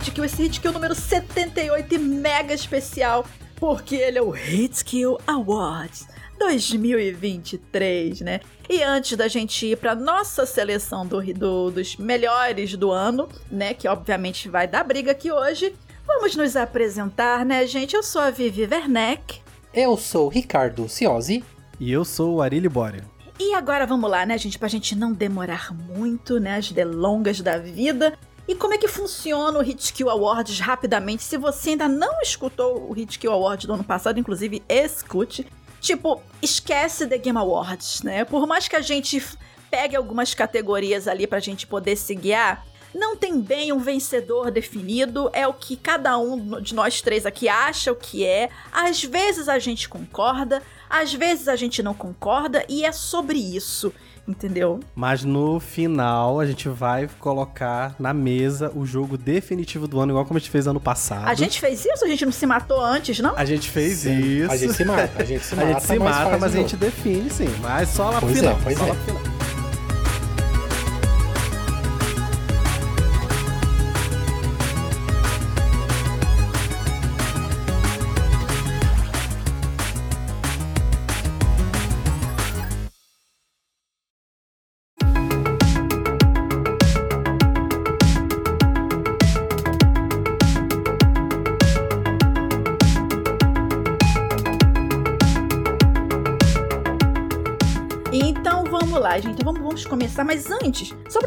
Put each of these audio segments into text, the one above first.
Hit Kill, esse Hit Kill número 78 e mega especial, porque ele é o Hit Kill Awards 2023, né? E antes da gente ir para nossa seleção do, do, dos melhores do ano, né? Que obviamente vai dar briga aqui hoje, vamos nos apresentar, né, gente? Eu sou a Vivi Werneck. Eu sou o Ricardo Ciosi. E eu sou o Arile Boria. E agora vamos lá, né, gente? Pra gente não demorar muito, né? As delongas da vida. E como é que funciona o Hitkill Awards rapidamente? Se você ainda não escutou o Hitkill Awards do ano passado, inclusive escute. Tipo, esquece The Game Awards, né? Por mais que a gente pegue algumas categorias ali pra gente poder se guiar, não tem bem um vencedor definido, é o que cada um de nós três aqui acha o que é. Às vezes a gente concorda, às vezes a gente não concorda, e é sobre isso entendeu? Mas no final a gente vai colocar na mesa o jogo definitivo do ano, igual como a gente fez ano passado. A gente fez isso? A gente não se matou antes, não? A gente fez sim. isso. A gente se mata, a gente se mata. a gente se mas mata, mas a gente define sim. Mas só lá pois pro final. É, pois só é. lá pro final. Começar. Mas antes, só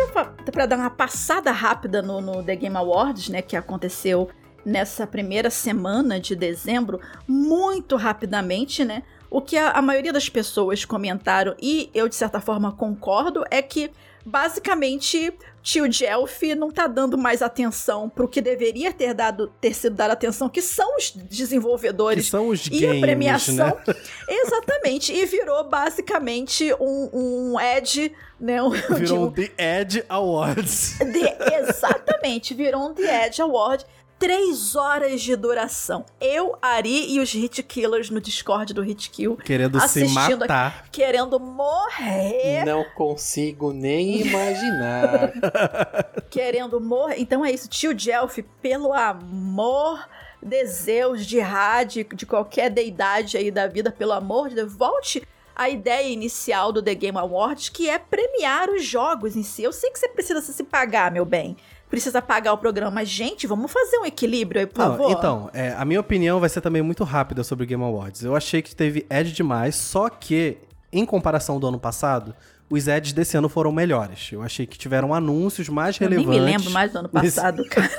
pra dar uma passada rápida no, no The Game Awards, né? Que aconteceu nessa primeira semana de dezembro, muito rapidamente, né? O que a, a maioria das pessoas comentaram, e eu de certa forma concordo, é que basicamente tio Jelf não tá dando mais atenção pro que deveria ter dado ter sido dado atenção, que são os desenvolvedores Que são os e games, a premiação. né? Exatamente. E virou basicamente um, um Ed, né? Um, Virou o The Edge Awards. de- exatamente, virou um The Edge Award. Três horas de duração. Eu, Ari e os Hit Killers no Discord do Hit Kill. Querendo se Assistindo matar. Querendo morrer. Não consigo nem imaginar. Querendo morrer. Então é isso, tio Jelf, pelo amor de Zeus, de Had, de qualquer deidade aí da vida, pelo amor de Deus, volte à ideia inicial do The Game Awards, que é premiar os jogos em si. Eu sei que você precisa se pagar, meu bem. Precisa pagar o programa, gente, vamos fazer um equilíbrio aí, por Não, favor. então, é, a minha opinião vai ser também muito rápida sobre o Game Awards. Eu achei que teve Edge demais, só que, em comparação do ano passado, os Edges desse ano foram melhores. Eu achei que tiveram anúncios mais Eu nem relevantes. me lembro mais do ano passado, cara.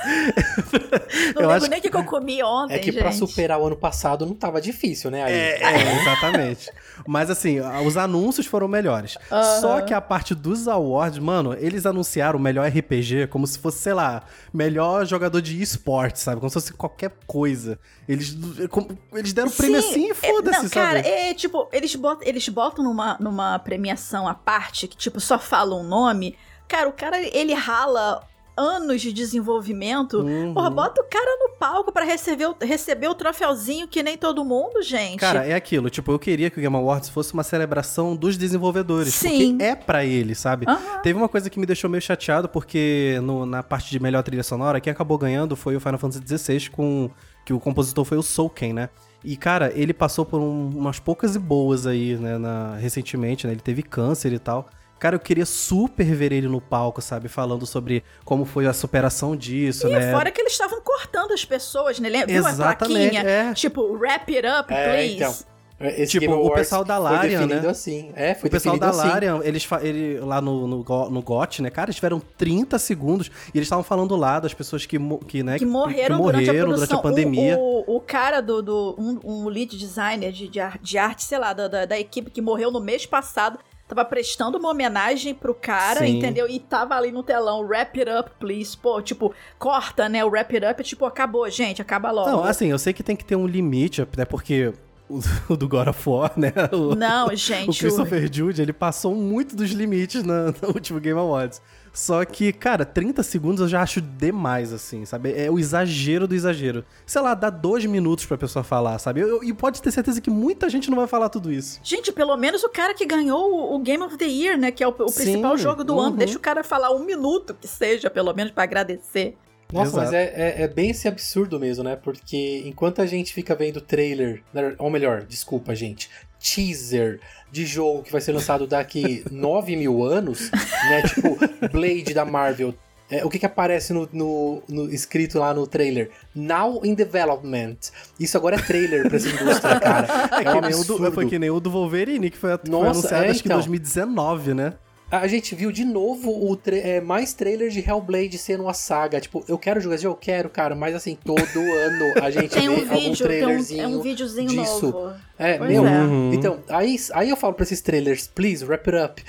Não Eu lembro acho nem o que, que eu comi ontem, É que gente. pra superar o ano passado não tava difícil, né? Aí. É, é, exatamente. Mas assim, os anúncios foram melhores. Só que a parte dos awards, mano, eles anunciaram o melhor RPG como se fosse, sei lá, melhor jogador de esporte, sabe? Como se fosse qualquer coisa. Eles, como- eles deram prêmio Sim, assim e é- foda-se, Não, cara, sabe? é tipo, eles botam, eles botam numa, numa premiação à parte, que tipo, só fala um nome. Cara, o cara, ele rala anos de desenvolvimento. Uhum. Porra, bota o cara no palco pra receber, o- receber o troféuzinho que nem todo mundo, gente. Cara, é aquilo. Tipo, eu queria que o Game Awards fosse uma celebração dos desenvolvedores. Sim. Porque é pra eles, sabe? Aham. Teve uma coisa que me deixou meio chateado, porque no- na parte de melhor trilha sonora, quem acabou ganhando foi o Final Fantasy XVI, com, que o compositor foi o Souken, né? E, cara, ele passou por um- umas poucas e boas aí, né, na- recentemente, né? Ele teve câncer e tal. Cara, eu queria super ver ele no palco, sabe? Falando sobre como foi a superação disso, E né? fora que eles estavam cortando as pessoas, né? Viu a Exatamente, plaquinha? é. Tipo, wrap it up, É, please. então. Esse Tipo, Game o Awards pessoal da Larian, né? assim. É, foi O pessoal da assim. Larian, eles ele, lá no, no, no GOT, né, cara, eles tiveram 30 segundos e eles estavam falando lá das pessoas que, que, né, que morreram, que morreram durante a durante a pandemia. O, o, o cara do. do um, um lead designer de, de, ar- de arte, sei lá, da, da, da equipe que morreu no mês passado. Tava prestando uma homenagem pro cara, Sim. entendeu? E tava ali no telão, wrap it up, please. Pô, tipo, corta, né? O wrap it up, tipo, acabou, gente, acaba logo. Não, assim, eu sei que tem que ter um limite, até porque o, o do God of War, né, o, Não, o gente. o- Christopher Jude, ele passou muito dos limites na- no último Game Awards. Só que, cara, 30 segundos eu já acho demais, assim, sabe? É o exagero do exagero. Sei lá, dá dois minutos pra pessoa falar, sabe? Eu- eu- e pode ter certeza que muita gente não vai falar tudo isso. Gente, pelo menos o cara que ganhou o- o Game of the Year, né? Que é o, o Sim, principal jogo do uhum. ano. Deixa o cara falar um minuto que seja, pelo menos, pra agradecer. Nossa, Exato. mas é, é, é bem esse absurdo mesmo, né? Porque enquanto a gente fica vendo trailer, né, ou melhor, desculpa, gente, teaser de jogo que vai ser lançado daqui 9 mil anos, né? Tipo, Blade da Marvel. É, o que que aparece no, no- no- escrito lá no trailer? Now in development. Isso agora é trailer pra essa indústria, cara. É, É um do, foi que nem o do Wolverine, que foi, foi Nossa, anunciado é, acho que em então. 2019, né? A gente viu de novo o tra- é, mais trailers de Hellblade sendo uma saga. Tipo, eu quero jogar esse jogo, eu quero, cara, mas assim, todo ano a gente Tem vê um algum vídeo, tem um, trailerzinho. é um videozinho disso. novo. É, Pois meu. é. Uhum. Então, aí, aí eu falo pra esses trailers, please, wrap it up.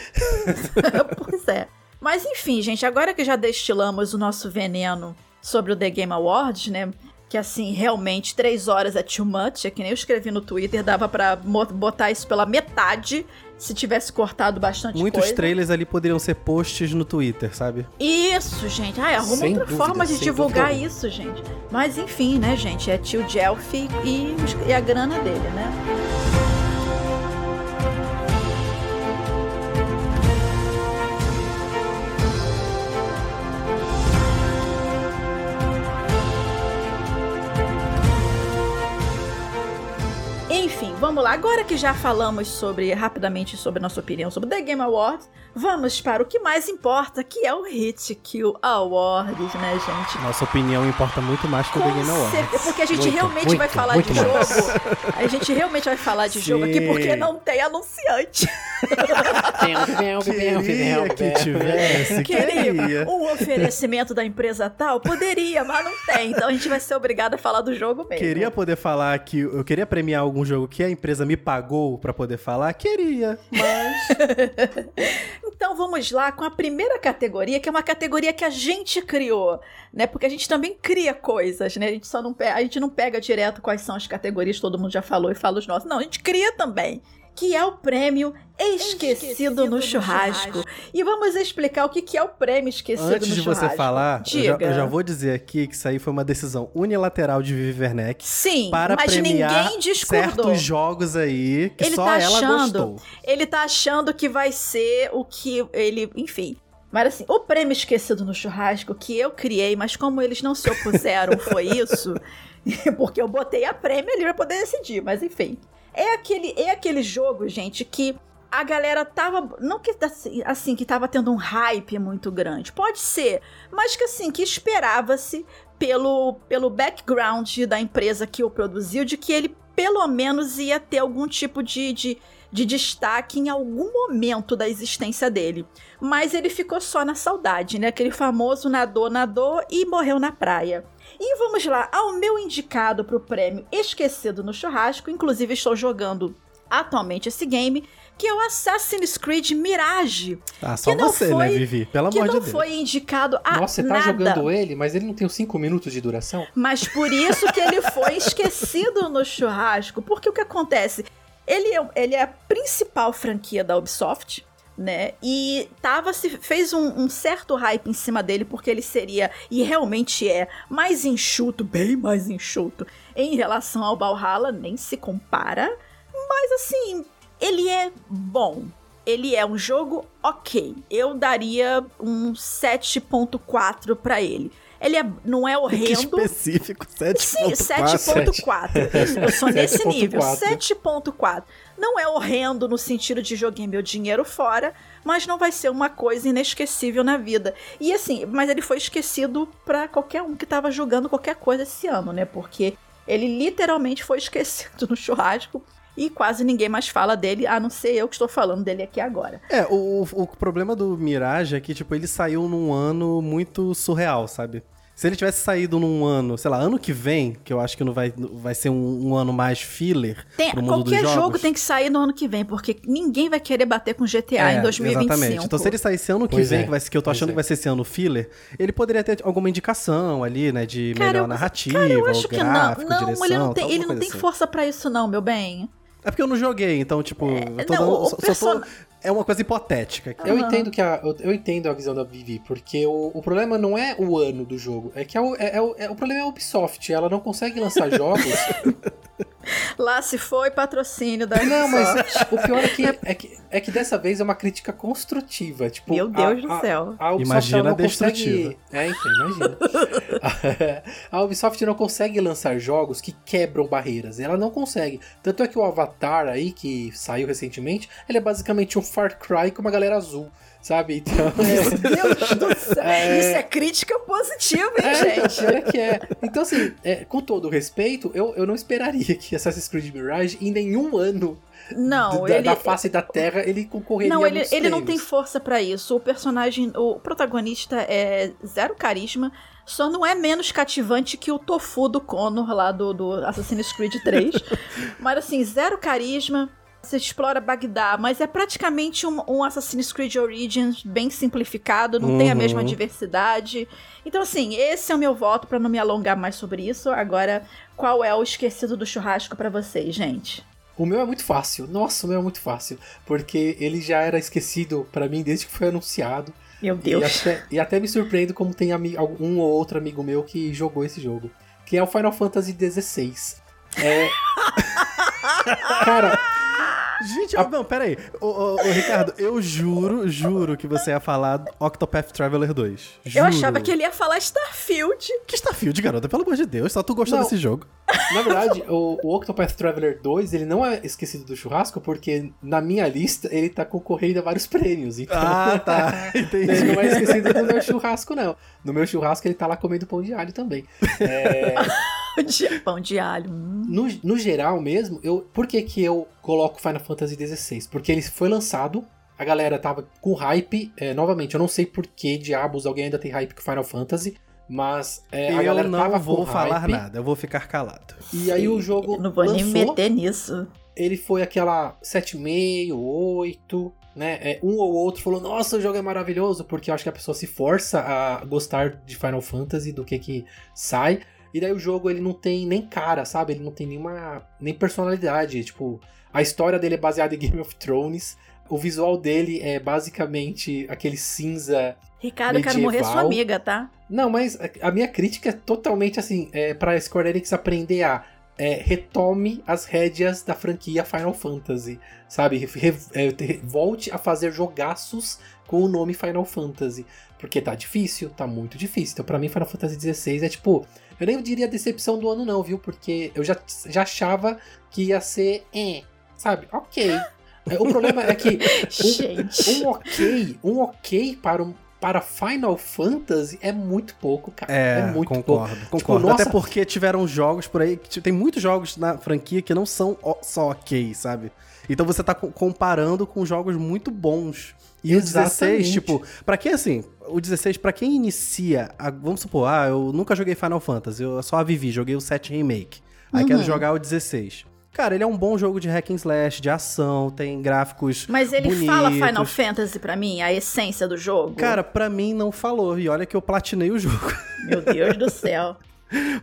pois é. Mas enfim, gente, agora que já destilamos o nosso veneno sobre o The Game Awards, né? Que assim, realmente, três horas é too much. É que nem eu escrevi no Twitter, dava pra mo- botar isso pela metade se tivesse cortado bastante Muitos coisa. trailers ali poderiam ser posts no Twitter, sabe? Isso, gente. Ai, arruma Sem outra dúvida, forma de divulgar dúvida isso, gente. Mas enfim, né, gente? É tio Jelfi e, e a grana dele, né? Enfim, vamos lá. Agora que já falamos sobre rapidamente sobre nossa opinião sobre The Game Awards, vamos para o que mais importa, que é o Hit Kill Awards, né, gente? Nossa opinião importa muito mais que o The Game Awards. certeza, porque a gente Muito, realmente muito, vai falar de mais. jogo. A gente realmente vai falar de jogo aqui Sim. porque não tem anunciante. Queria que tivesse, Queria um oferecimento da empresa tal? Poderia, mas não tem. Então a gente vai ser obrigado a falar do jogo mesmo. Queria poder falar que eu queria premiar algum jogo que a empresa me pagou pra poder falar? Queria, mas Então vamos lá com a primeira categoria, que é uma categoria que a gente criou, né? Porque a gente também cria coisas, né? A gente só não a gente não pega direto quais são as categorias, todo mundo já falou e fala os nossos. Não, a gente cria também. Que é o prêmio Esquecido, no, churrasco. E vamos explicar o que que é o prêmio Esquecido antes no de churrasco. você falar, eu já, eu já vou dizer aqui que isso aí foi uma decisão unilateral de Vivi Werneck Sim, para mas premiar ninguém discordou. certos jogos aí que Ele só tá ela achando- gostou. Ele tá achando que vai ser o que ele. Enfim. Mas assim, o prêmio esquecido no churrasco que eu criei, mas como eles não se opuseram, foi isso. Porque eu botei a prêmio ali pra poder decidir, mas enfim. É aquele, é aquele jogo, gente, que a galera tava. Não que assim, assim, que tava tendo um hype muito grande. Pode ser, mas que assim, que esperava-se pelo, pelo background da empresa que o produziu, de que ele pelo menos ia ter algum tipo de, de, de destaque em algum momento da existência dele. Mas ele ficou só na saudade, né? Aquele famoso nadou, nadou e morreu na praia. E vamos lá, ao meu indicado para o prêmio Esquecido no Churrasco, inclusive estou jogando atualmente esse game, que é o Assassin's Creed Mirage, Ah, só que não você, foi- né, Vivi? Pelo que amor não de Deus. foi indicado a Nossa, você tá nada. jogando ele, mas ele não tem os 5 minutos de duração? Mas por isso que ele foi esquecido no churrasco. Porque o que acontece? Ele é, ele é a principal franquia da Ubisoft, né? E tava se fez um, um certo hype em cima dele porque ele seria e realmente é mais enxuto, bem mais enxuto em relação ao Valhalla, nem se compara. Mas assim, ele é bom. Ele é um jogo ok. Eu daria um 7.4 pra ele. Ele é, não é Que horrendo. específico, Sim, 7.4. 7.4. Eu- Eu sou nesse nível. 7.4. 7.4. Não é horrendo no sentido de joguei meu dinheiro fora, mas não vai ser uma coisa inesquecível na vida. E assim, mas ele foi esquecido pra qualquer um que tava jogando qualquer coisa esse ano, né? Porque ele literalmente foi esquecido no churrasco e quase ninguém mais fala dele, a não ser eu que estou falando dele aqui agora. É, o, o problema do Mirage é que, tipo, ele saiu num ano muito surreal, sabe? Se ele tivesse saído num ano, sei lá, ano que vem, que eu acho que não vai, vai ser um, um ano mais filler Tem- pro mundo qualquer dos jogo jogos. tem que sair no ano que vem, porque ninguém vai querer bater com GTA É, em 2025. Exatamente. Então, se ele saísse ano que Pois vem, é, que, vai, que eu tô pois achando é. que vai ser esse ano filler, ele poderia ter alguma indicação ali, né? De Cara, melhor eu- narrativa, Cara, eu acho ou que não. gráfico, Não, direção, ele não tem, ele não tem assim. força pra isso, não, meu bem. É porque eu não joguei, então, tipo, eu tô não, dando- o só- só person- tô- é uma coisa hipotética. aqui. Eu entendo que a, eu, eu entendo a visão da Vivi, porque o, o problema não é o ano do jogo, é que é o, é, é o, é- o problema é a Ubisoft, ela não consegue lançar jogos Lá se foi patrocínio da Não, mas o pior é que, é, que, é que dessa vez é uma crítica construtiva. Tipo, Meu Deus a- do a- céu. A Ubisoft Imagina não destrutiva. consegue. É, então, imagina. a Ubisoft não consegue lançar jogos que quebram barreiras. Ela não consegue. Tanto é que o Avatar aí, que saiu recentemente, ele é basicamente um Far Cry com uma galera azul. Sabe? Então. Meu Deus do céu. É. Isso é crítica positiva, hein, É, gente? é que é. Então, assim, é, com todo respeito, eu, eu não esperaria que Assassin's Creed Mirage, em nenhum ano Não, da, ele. da face da Terra, ele concorreria Não, a ele, ele não tem força pra isso. O personagem, o protagonista é zero carisma, só não é menos cativante que o Tofu do Connor lá do, do Assassin's Creed 3. mas assim, zero carisma. Você explora Bagdá, mas é praticamente um, um Assassin's Creed Origins bem simplificado, não tem a Uhum. mesma diversidade. Então, assim, esse é o meu voto pra não me alongar mais sobre isso. Agora, qual é o esquecido do churrasco pra vocês, gente? O meu é muito fácil. Nossa, o meu é muito fácil. Porque ele já era esquecido pra mim desde que foi anunciado. Meu E Deus. até, e até me surpreendo como tem um ou outro amigo meu que jogou esse jogo. Que é o Final Fantasy XVI. É. Cara, Gente, não, pera aí. Ô, ô, ô, Ricardo, eu juro, juro que você ia falar Octopath Traveler 2. Juro. Eu achava que ele ia falar Starfield. Que Starfield, garota, pelo amor de Deus, só tu gostou Não. desse jogo. na verdade, o, o Octopath Traveler 2, ele não é esquecido do churrasco, porque na minha lista ele tá concorrendo a vários prêmios. Então. Ah, tá. Entendi. Ele não é esquecido do meu churrasco, não. No meu churrasco ele tá lá comendo pão de alho também. É, De pão de alho. hum. no, no geral mesmo, eu, por que, que eu coloco Final Fantasy XVI? Porque ele foi lançado, a galera tava com hype. é, novamente, eu não sei por que diabos alguém ainda tem hype com Final Fantasy, mas é, a eu galera não tava vou com falar hype. nada, eu vou ficar calado. E aí o jogo Eu não vou nem lançou, me meter nisso. ele foi aquela 7,5, 8, né? É, um ou outro falou, nossa, o jogo é maravilhoso, porque eu acho que a pessoa se força a gostar de Final Fantasy, do que que sai. E daí o jogo, ele não tem nem cara, sabe? Ele não tem nenhuma, nem personalidade. Tipo, a história dele é baseada em Game of Thrones. O visual dele é basicamente aquele cinza Ricardo, eu quero morrer Medieval. sua amiga, tá? não, mas a- minha crítica é totalmente assim, é pra Square Enix aprender a é, retome as rédeas da franquia Final Fantasy, sabe? Re- é, te- volte a fazer jogaços com o nome Final Fantasy, porque tá difícil, tá muito difícil. Então pra mim Final Fantasy XVI é tipo, eu nem diria decepção do ano não, viu? Porque eu já, já achava que ia ser, é, sabe? Ok. É, O problema é que Gente. um ok, um ok para um para Final Fantasy é muito pouco, cara. É, É, muito concordo, pouco. concordo. nossa- Até porque tiveram jogos por aí, que tem muitos jogos na franquia que não são só ok, sabe? Então você tá co- comparando com jogos muito bons. E o 16, Exatamente. tipo, pra quem assim, o 16, pra quem inicia, a- vamos supor, ah, eu nunca joguei Final Fantasy, eu só a vivi, joguei o 7 Remake. Aí Uhum. quero jogar o 16. Cara, ele é um bom jogo de hack and slash, de ação, tem gráficos Mas ele bonitos. fala Final Fantasy pra mim, a essência do jogo. Cara, pra mim não falou, e olha que eu platinei o jogo. Meu Deus do céu.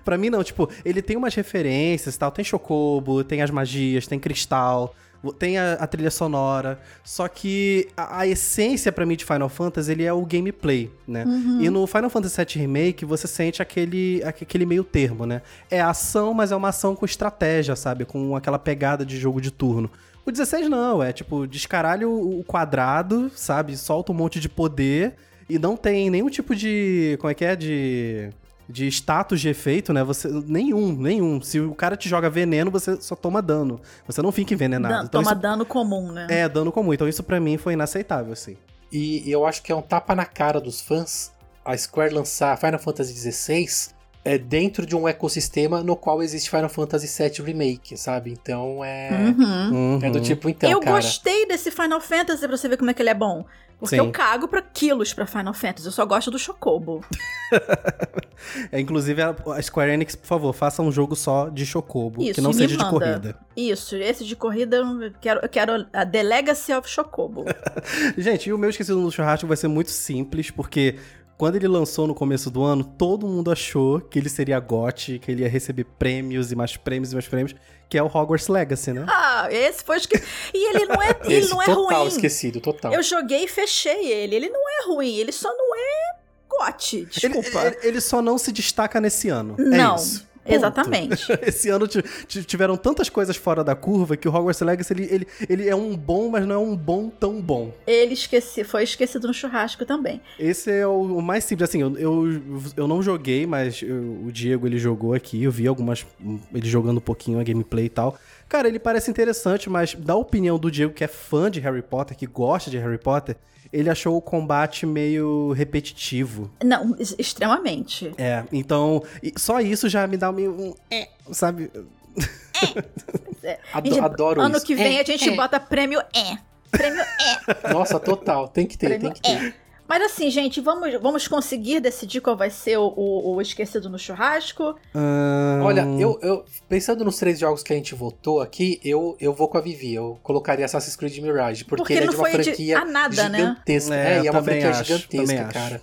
Pra mim não, tipo, ele tem umas referências e tal, tem Chocobo, tem as magias, tem cristal, tem a, a trilha sonora, só que a, a essência pra mim de Final Fantasy, ele é o gameplay, né? E no Final Fantasy VII Remake, você sente aquele, aque- aquele meio termo, né? É ação, mas é uma ação com estratégia, sabe? Com aquela pegada de jogo de turno. O 16 não, é tipo, descaralho o quadrado, sabe? Solta um monte de poder e não tem nenhum tipo de. Como é que é? De. De status de efeito, né? Você. Nenhum, nenhum. Se o cara te joga veneno, você só toma dano. Você não fica envenenado. Dan- Então toma isso- dano comum, né? É, dano comum. Então isso pra mim foi inaceitável, assim. E eu acho que é um tapa na cara dos fãs a Square lançar Final Fantasy XVI é dentro de um ecossistema no qual existe Final Fantasy VII Remake, sabe? Então é. Uhum. É do tipo, então, eu cara. gostei desse Final Fantasy pra você ver como é que ele é bom. Porque Sim. eu cago pra quilos pra Final Fantasy. Eu só gosto do Chocobo. É, inclusive, a, a Square Enix, por favor, faça um jogo só de Chocobo, Isso, que não seja de manda. corrida. Isso, esse de corrida eu quero, eu quero a The Legacy of Chocobo. Gente, e o meu esquecido no churrasco vai ser muito simples, porque quando ele lançou no começo do ano, todo mundo achou que ele seria GOT, que ele ia receber prêmios e mais prêmios e mais prêmios, que é o Hogwarts Legacy, né? ah, esse foi esque... E ele não é, ele Esse não é total ruim. esquecido, total. Eu joguei e fechei ele. Ele não é ruim, ele só não é gote. Ele, Desculpa. ele- ele só não se destaca nesse ano. Não. É isso. Exatamente. Esse ano tiveram tantas coisas fora da curva que o Hogwarts Legacy ele, ele, ele é um bom, mas não é um bom tão bom. Ele esqueci, foi esquecido no churrasco também. Esse é o, o mais simples. Assim, eu, eu, eu não joguei, mas eu, o Diego ele jogou aqui. Eu vi algumas. Ele jogando um pouquinho a gameplay e tal. Cara, ele parece interessante, mas da opinião do Diego, que é fã de Harry Potter, que gosta de Harry Potter, ele achou o combate meio repetitivo. Não, extremamente. É, então, só isso já me dá um. é, sabe? É. Adoro, adoro ano isso. que vem é, a gente é. bota prêmio é. Prêmio é. Nossa, total. Tem que ter, prêmio tem que ter. Mas assim, gente, vamos, vamos conseguir decidir qual vai ser o, o, o esquecido no churrasco? Hum... Olha, eu, eu pensando nos três jogos que a gente votou aqui, eu, eu vou com a Vivi. Eu colocaria Assassin's Creed Mirage, porque, porque ele é de uma franquia de... nada, né? gigantesca. Né? É, é, é uma franquia acho, gigantesca, cara.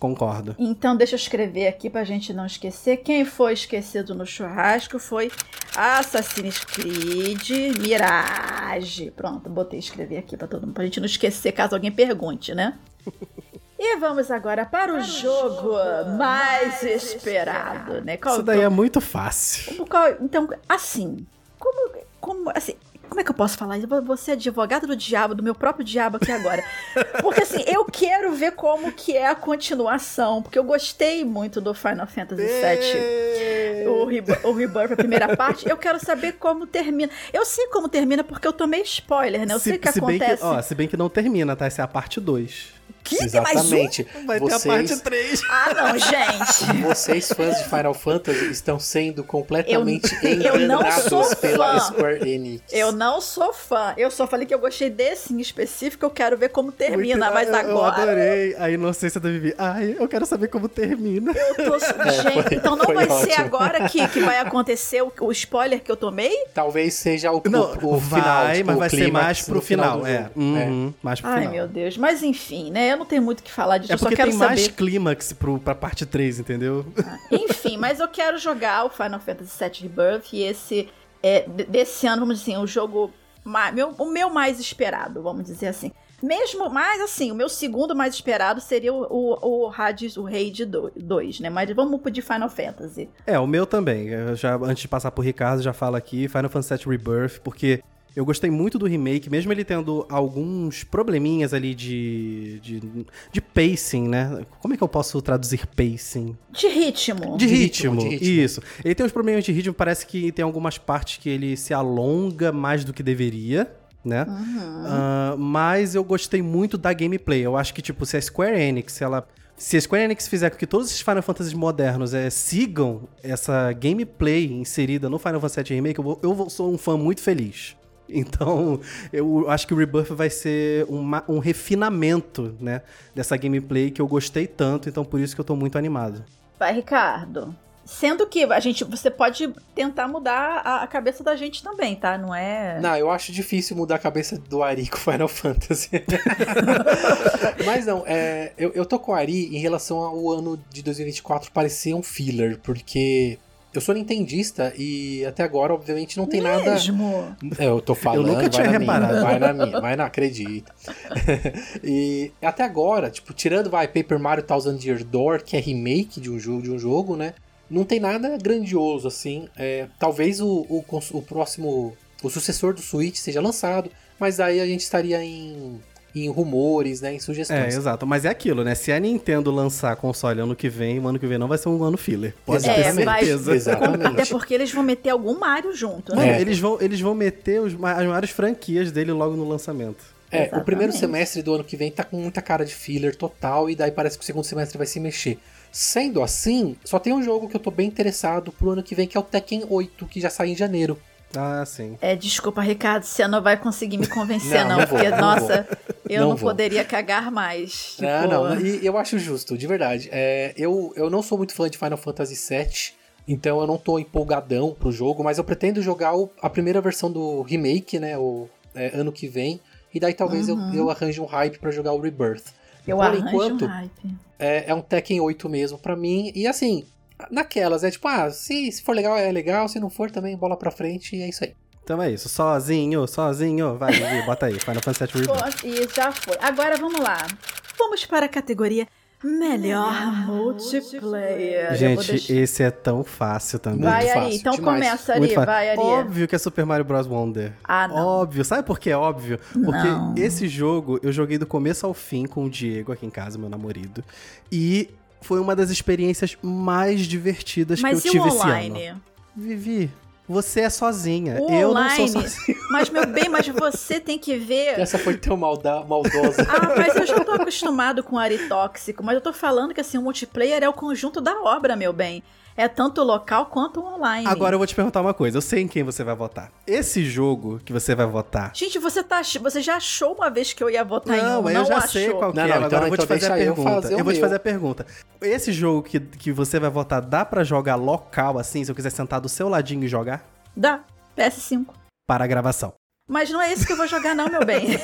Concordo. Então, deixa eu escrever aqui pra gente não esquecer. Quem foi esquecido no churrasco foi Assassin's Creed Mirage. Pronto, botei escrever aqui pra todo mundo, pra gente não esquecer caso alguém pergunte, né? E vamos agora para o, para jogo, jogo, mais esperado, né? Qual Isso daí é muito fácil. Qual, então, assim, como, como, assim, como é que eu posso falar isso? Você é advogado do diabo, do meu próprio diabo aqui agora. Porque assim, eu quero ver como que é a continuação, porque eu gostei muito do Final Fantasy VII, o, Re o Rebirth, a primeira parte. Eu quero saber como termina. Eu sei como termina porque eu tomei spoiler, né? Eu se, sei o que acontece. Que, ó, se bem que não termina, tá? Essa é a parte 2. Que? Exatamente. Um? Vai vocês... ter a parte 3. Ah, não, gente. Vocês, fãs de Final Fantasy, estão sendo completamente eu, enganados pela fã. Square Enix. Eu não sou fã. Eu só falei que eu gostei desse em específico, eu quero ver como termina, Muito, mas eu, agora... Eu adorei a inocência da Vivi. Ai, eu quero saber como termina. Eu tô... É, gente, foi, então não vai ótimo. ser agora que, que vai acontecer o, o, spoiler que eu tomei? Talvez seja o, não, o, o vai, final. Tipo, mas vai ser mais pro final. final é. Uhum, é. Mais pro Ai, final. meu Deus. Mas enfim, né? Eu não tenho muito o que falar disso, é eu só quero tem saber. mais clímax pro, pra parte 3, entendeu? Ah, enfim, mas eu quero jogar o Final Fantasy VII Rebirth e esse é, desse ano, vamos dizer assim, o jogo meu, o meu mais esperado, vamos dizer assim. Mesmo, mas assim, o meu segundo mais esperado seria o, o, o Hades, o Rei de 2, né? Mas vamos pro de Final Fantasy. É, o meu também. Eu já, antes de passar pro Ricardo, já falo aqui, Final Fantasy VII Rebirth, porque eu gostei muito do remake, mesmo ele tendo alguns probleminhas ali de, de, de pacing, né? Como é que eu posso traduzir pacing? De ritmo. De, de ritmo, ritmo, de ritmo, isso. Ele tem uns probleminhas de ritmo, parece que tem algumas partes que ele se alonga mais do que deveria, né? Uhum. Uh, mas eu gostei muito da gameplay. Eu acho que, tipo, se a Square Enix, ela... Se a Square Enix fizer com que todos esses Final Fantasy modernos é, sigam essa gameplay inserida no Final Fantasy VII Remake, eu, vou, eu sou um fã muito feliz. Então, eu acho que o Rebirth vai ser uma, um refinamento, né, dessa gameplay que eu gostei tanto, então por isso que eu tô muito animado. Vai, Ricardo. Sendo que a gente, você pode tentar mudar a, a, cabeça da gente também, tá? Não é. Não, eu acho difícil mudar a cabeça do Ari com Final Fantasy. Mas não, é, eu, eu tô com o Ari em relação ao ano de 2024 parecer um filler, porque eu sou nintendista e até agora, obviamente, não tem Mesmo? nada. É, eu tô falando. Eu nunca tinha vai reparado. Minha, vai na minha, vai na acredita. e até agora, tipo, tirando vai Paper Mario Thousand Year Door, que é remake de um jogo, de um jogo, né? Não tem nada grandioso assim. É, talvez o, o, o próximo, o sucessor do Switch seja lançado, mas aí a gente estaria em em rumores, né, em sugestões. É, exato. Mas é aquilo, né? Se a Nintendo lançar console ano que vem, o ano que vem não vai ser um ano filler. Pode é, ter certeza. Vai, Exatamente. Até porque eles vão meter algum Mario junto, né? É. Eles, vão, eles vão meter os, as maiores franquias dele logo no lançamento. É, Exatamente. o primeiro semestre do ano que vem tá com muita cara de filler total, e daí parece que o segundo semestre vai se mexer. Sendo assim, só tem um jogo que eu tô bem interessado pro ano que vem, que é o Tekken 8, que já sai em janeiro. Ah, sim. É, desculpa, Ricardo, você não vai conseguir me convencer, não, não, não porque, vou, nossa, eu não, poderia cagar mais. Tipo... Não, não, e eu acho justo, de verdade. É, eu, eu não sou muito fã de Final Fantasy VII, então eu não tô empolgadão pro jogo, mas eu pretendo jogar o, a primeira versão do remake, né, o é, ano que vem, e daí talvez uhum. eu, eu arranje um hype para jogar o Rebirth. Eu Por enquanto, um hype. É, é um Tekken 8 mesmo para mim, e assim, naquelas, é tipo, ah, se, se for legal, é legal, se não for também, bola pra frente e é isso aí. Então é isso, sozinho, sozinho, vai, bota aí, Final Fantasy VII Rebirth. E já foi. Agora vamos lá. Vamos para a categoria Melhor multiplayer. Eu vou Gente, deixar- esse é tão fácil também. Vai, Ari. fácil, Então demais. começa, Ari. Fácil. Vai, Ari. Óbvio que é Super Mario Bros. Wonder. Ah, não. Óbvio. Sabe por que é óbvio? Porque Não. esse jogo eu joguei do começo ao fim com o Diego aqui em casa, meu namorado. E foi uma das experiências mais divertidas Mas que eu tive o esse online? ano. Vivi, você é sozinha. O eu online. não sou sozinha. Mas, meu bem, mas você tem que ver. Essa foi tão malda, maldosa. Ah, mas eu já tô acostumado com Ari tóxico, mas eu tô falando que assim, o multiplayer é o conjunto da obra, meu bem. É tanto o local quanto o online. Agora eu vou te perguntar uma coisa. Eu sei em quem você vai votar. Esse jogo que você vai votar. Gente, você, tá, você já achou uma vez que eu ia votar em Não, um, mas não eu já achou. sei qual que Não, é. não, Agora então- eu vou te então fazer a eu pergunta. fazer o eu vou te meu. fazer a pergunta. Esse jogo que, que você vai votar, dá pra jogar local assim, se eu quiser sentar do seu ladinho e jogar? Dá, PS5. Para a gravação. Mas não é isso que eu vou jogar, não, meu bem.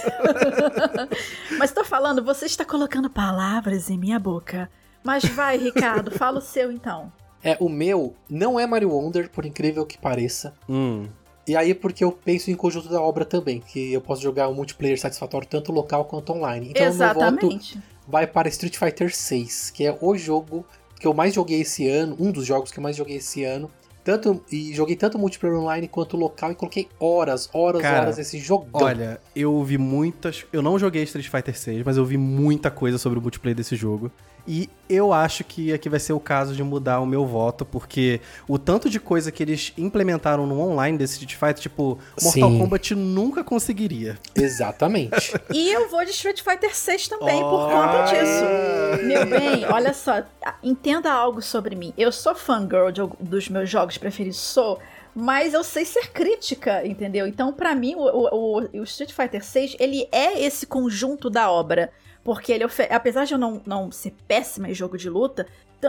Mas tô falando, você está colocando palavras em minha boca. Mas vai, Ricardo, fala o seu então. É, o meu não é Mario Wonder, por incrível que pareça. Hum. E aí porque eu penso em conjunto da obra também, que eu posso jogar um multiplayer satisfatório tanto local quanto online. Então o meu voto Exatamente. vai para Street Fighter 6, que é o jogo que eu mais joguei esse ano, um dos jogos que eu mais joguei esse ano. Tanto, e joguei tanto multiplayer online quanto local e coloquei horas, horas, Cara, horas esse jogão. Olha, eu ouvi muitas. Eu não joguei Street Fighter 6, mas eu vi muita coisa sobre o multiplayer desse jogo. E eu acho que aqui vai ser o caso de mudar o meu voto, porque o tanto de coisa que eles implementaram no online desse Street Fighter, tipo, Mortal Sim. Kombat nunca conseguiria. Exatamente. E eu vou de Street Fighter 6 também, por Oh. conta disso. Meu bem, olha só, entenda algo sobre mim. Eu sou fangirl de, dos meus jogos preferidos, sou, mas eu sei ser crítica, entendeu? Então, pra mim, o, o- o Street Fighter 6, ele é esse conjunto da obra. Porque ele, apesar de eu não, não ser péssima em jogo de luta,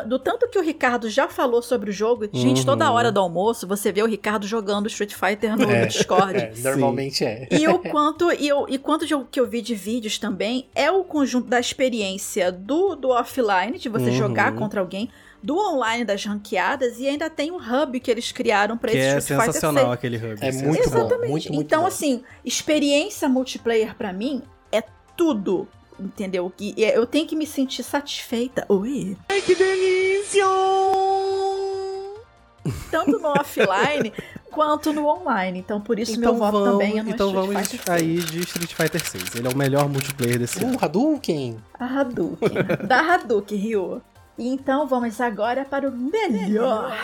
do tanto que o Ricardo já falou sobre o jogo, gente, Uhum. toda hora do almoço você vê o Ricardo jogando Street Fighter no É, Discord. é, normalmente é. E o quanto, e, eu, e quanto de eu- que eu vi de vídeos também é o conjunto da experiência do, do offline, de você Uhum. jogar contra alguém, do online das ranqueadas, e ainda tem um hub que eles criaram pra Que esse é Street Fighter sensacional 6. aquele hub. É sensacional. muito bom. Exatamente. muito, muito então, bom. assim, experiência multiplayer pra mim é tudo. Entendeu? E eu tenho que me sentir satisfeita. Oi. Ai, que delícia! Tanto no offline quanto no online. Então, por isso, meu voto vamos, também é no Então Street vamos Fighter 6. aí de Street Fighter 6. Ele é o melhor multiplayer desse ano. Uh, Hadouken! A Hadouken. da Hadouken, Ryu. E então vamos agora para o melhor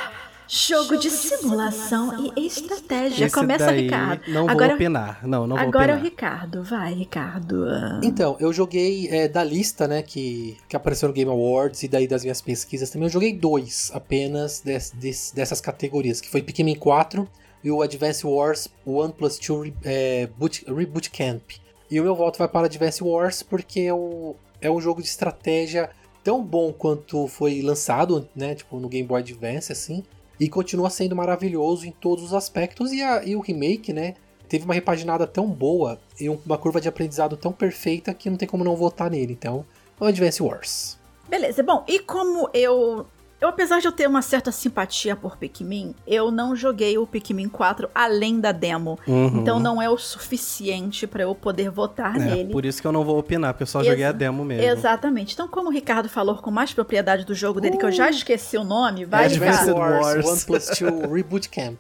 jogo, de simulação, e estratégia. Esse Começa, daí Ricardo. Não vou Agora- opinar. Não, não vou Agora é o opinar. Ricardo. Vai, Ricardo. Ah, Então, eu joguei é, da lista, né, que, que apareceu no Game Awards e daí das minhas pesquisas também, eu joguei dois apenas des- des- dessas categorias, que foi Pikmin 4 e o Advance Wars One Plus 2 Re- é, Boot- Reboot Camp. E o meu voto vai para Advance Wars porque é, o, é um jogo de estratégia tão bom quanto foi lançado, né, tipo no Game Boy Advance, assim, e continua sendo maravilhoso em todos os aspectos, e, a- e o remake, né, teve uma repaginada tão boa e um- uma curva de aprendizado tão perfeita que não tem como não votar nele. Então, Advance Wars. Beleza, bom, e como eu. Eu, apesar de eu ter uma certa simpatia por Pikmin, eu não joguei o Pikmin 4 além da demo. Uhum. Então não é o suficiente pra eu poder votar É, nele. por isso que eu não vou opinar, porque eu só Exa- joguei a demo mesmo. Exatamente. Então, como o Ricardo falou com mais propriedade do jogo dele, que eu já esqueci o nome, vai, Advance Ricardo. Wars. Wars, One Plus 2 Reboot Camp.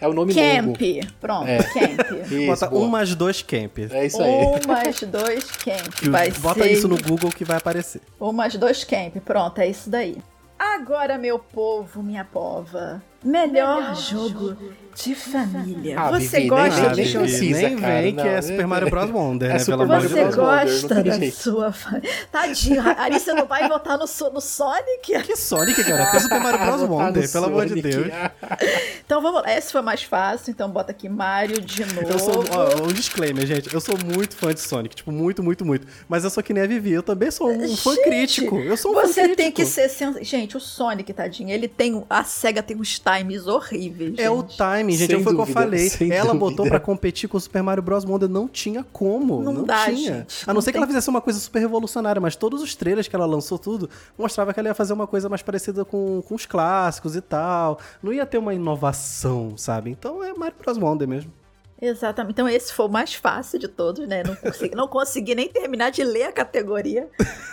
É o nome longo. Camp. Pronto, É. Camp. Isso, Bota boa. um mais dois camp. É isso aí. Um mais dois camp. Vai Bota ser isso no Google que vai aparecer. Um mais dois camp. Pronto, é isso daí. Agora, meu povo, minha pova. Melhor, jogo, de família. Ah, Você Vivi, gosta nem- de nem precisa, nem vem que é Super Mario Bros. Wonder, É né? Super Mario de Você Bros. Deus. Wonder, não gosta da sua família. Tadinho, Ari, você não vai votar no, no Sonic? Que Sonic, cara? Tem Super Mario Bros. Wonder, pelo amor de. Deus. Então vamos lá. Esse foi mais fácil, então bota aqui Mario de novo. Eu sou, ó, um disclaimer, gente. Eu sou muito fã de Sonic. Tipo, muito, muito, muito. Mas eu sou que nem a Vivi. Eu também sou um fã Gente, crítico. Eu sou um fã Você crítico. tem que ser. sen- Gente, o Sonic, tadinho, ele tem. A SEGA tem uns times horríveis. É o gente. Timing, gente. Sem Foi o que eu falei. Ela dúvida. botou pra competir com o Super Mario Bros. Wonder. Não tinha como. Não Não, dá, tinha. gente. A não Não ser que tem- ela fizesse uma coisa super revolucionária. Mas todos os trailers que ela lançou, tudo, mostrava que ela ia fazer uma coisa mais parecida com, com os clássicos e tal. Não ia ter uma inovação, sabe? Então é Mario Bros. Wonder mesmo. Exatamente. Então esse foi o mais fácil de todos, né? Não consegui, não consegui nem terminar de ler a categoria.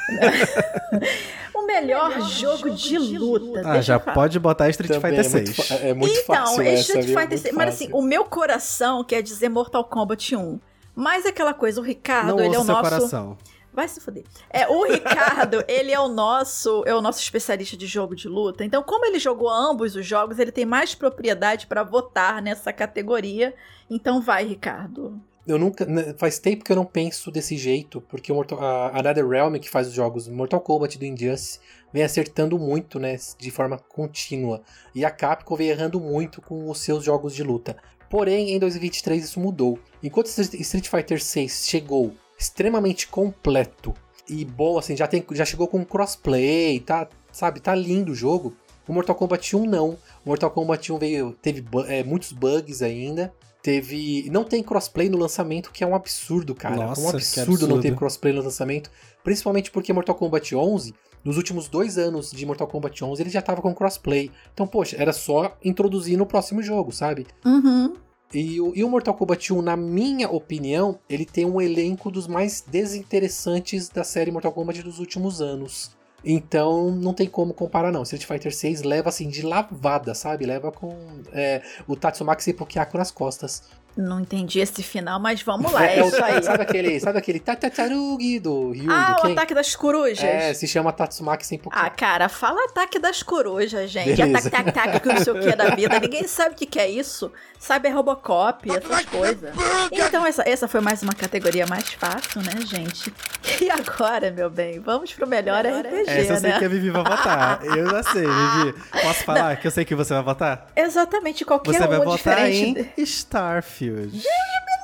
o melhor, melhor jogo, jogo, de luta. Ah, já pode botar Street Também Fighter é 6. Muito, é muito então, fácil Street essa, Fighter 6. Mas assim, o meu coração quer dizer Mortal Kombat 1. Mas aquela coisa, o Ricardo, Não ele é o seu nosso. coração. Vai se fuder. É, o Ricardo, ele é o nosso, é o nosso especialista de jogo de luta. Então, como ele jogou ambos os jogos, ele tem mais propriedade para votar nessa categoria. Então, vai, Ricardo. Eu nunca. né, Faz tempo que eu não penso desse jeito, porque o Mortal, a, a NetherRealm, que faz os jogos Mortal Kombat do Injustice, vem acertando muito, né? De forma contínua. E a Capcom vem errando muito com os seus jogos de luta. Porém, em 2023 isso mudou. Enquanto Street Fighter 6 chegou extremamente completo e bom, assim, já, tem, já chegou com crossplay, tá, sabe, tá lindo o jogo. O Mortal Kombat 1 não. O Mortal Kombat 1 veio, teve é, muitos bugs ainda. Teve. Não tem crossplay no lançamento, que é um absurdo, cara. Nossa, um que absurdo, absurdo. não ter crossplay no lançamento. Principalmente porque Mortal Kombat 11, nos últimos dois anos de Mortal Kombat 11, ele já tava com crossplay. Então, poxa, era só introduzir no próximo jogo, sabe? Uhum. E o, e o Mortal Kombat 1, na minha opinião, ele tem um elenco dos mais desinteressantes da série Mortal Kombat dos últimos anos. Então não tem como comparar não. Street Fighter 6 leva assim de lavada, sabe? Leva com é, o Tatsumaki Seppuku nas costas. Não entendi esse final, mas vamos lá, é, É o- isso aí. Sabe aquele, sabe aquele Tatatarugi do Ryu? Ah, do o Ken? ataque das corujas. É, se chama Tatsumaki Seppuku. Ah, cara, fala ataque das corujas, gente. Beleza. Ataque, tac, tac, que não sei o que da vida. Ninguém sabe o que, que é isso. Cyber Robocop, essas coisas. Então, essa, essa foi mais uma categoria mais fácil, né, gente? E agora, meu bem, vamos pro melhor, RPG, Essa eu sei né? que a Vivi vai votar. Eu já sei, Vivi. Posso falar que eu sei que você vai votar? Exatamente, qualquer Você um vai votar diferente. em Starfield.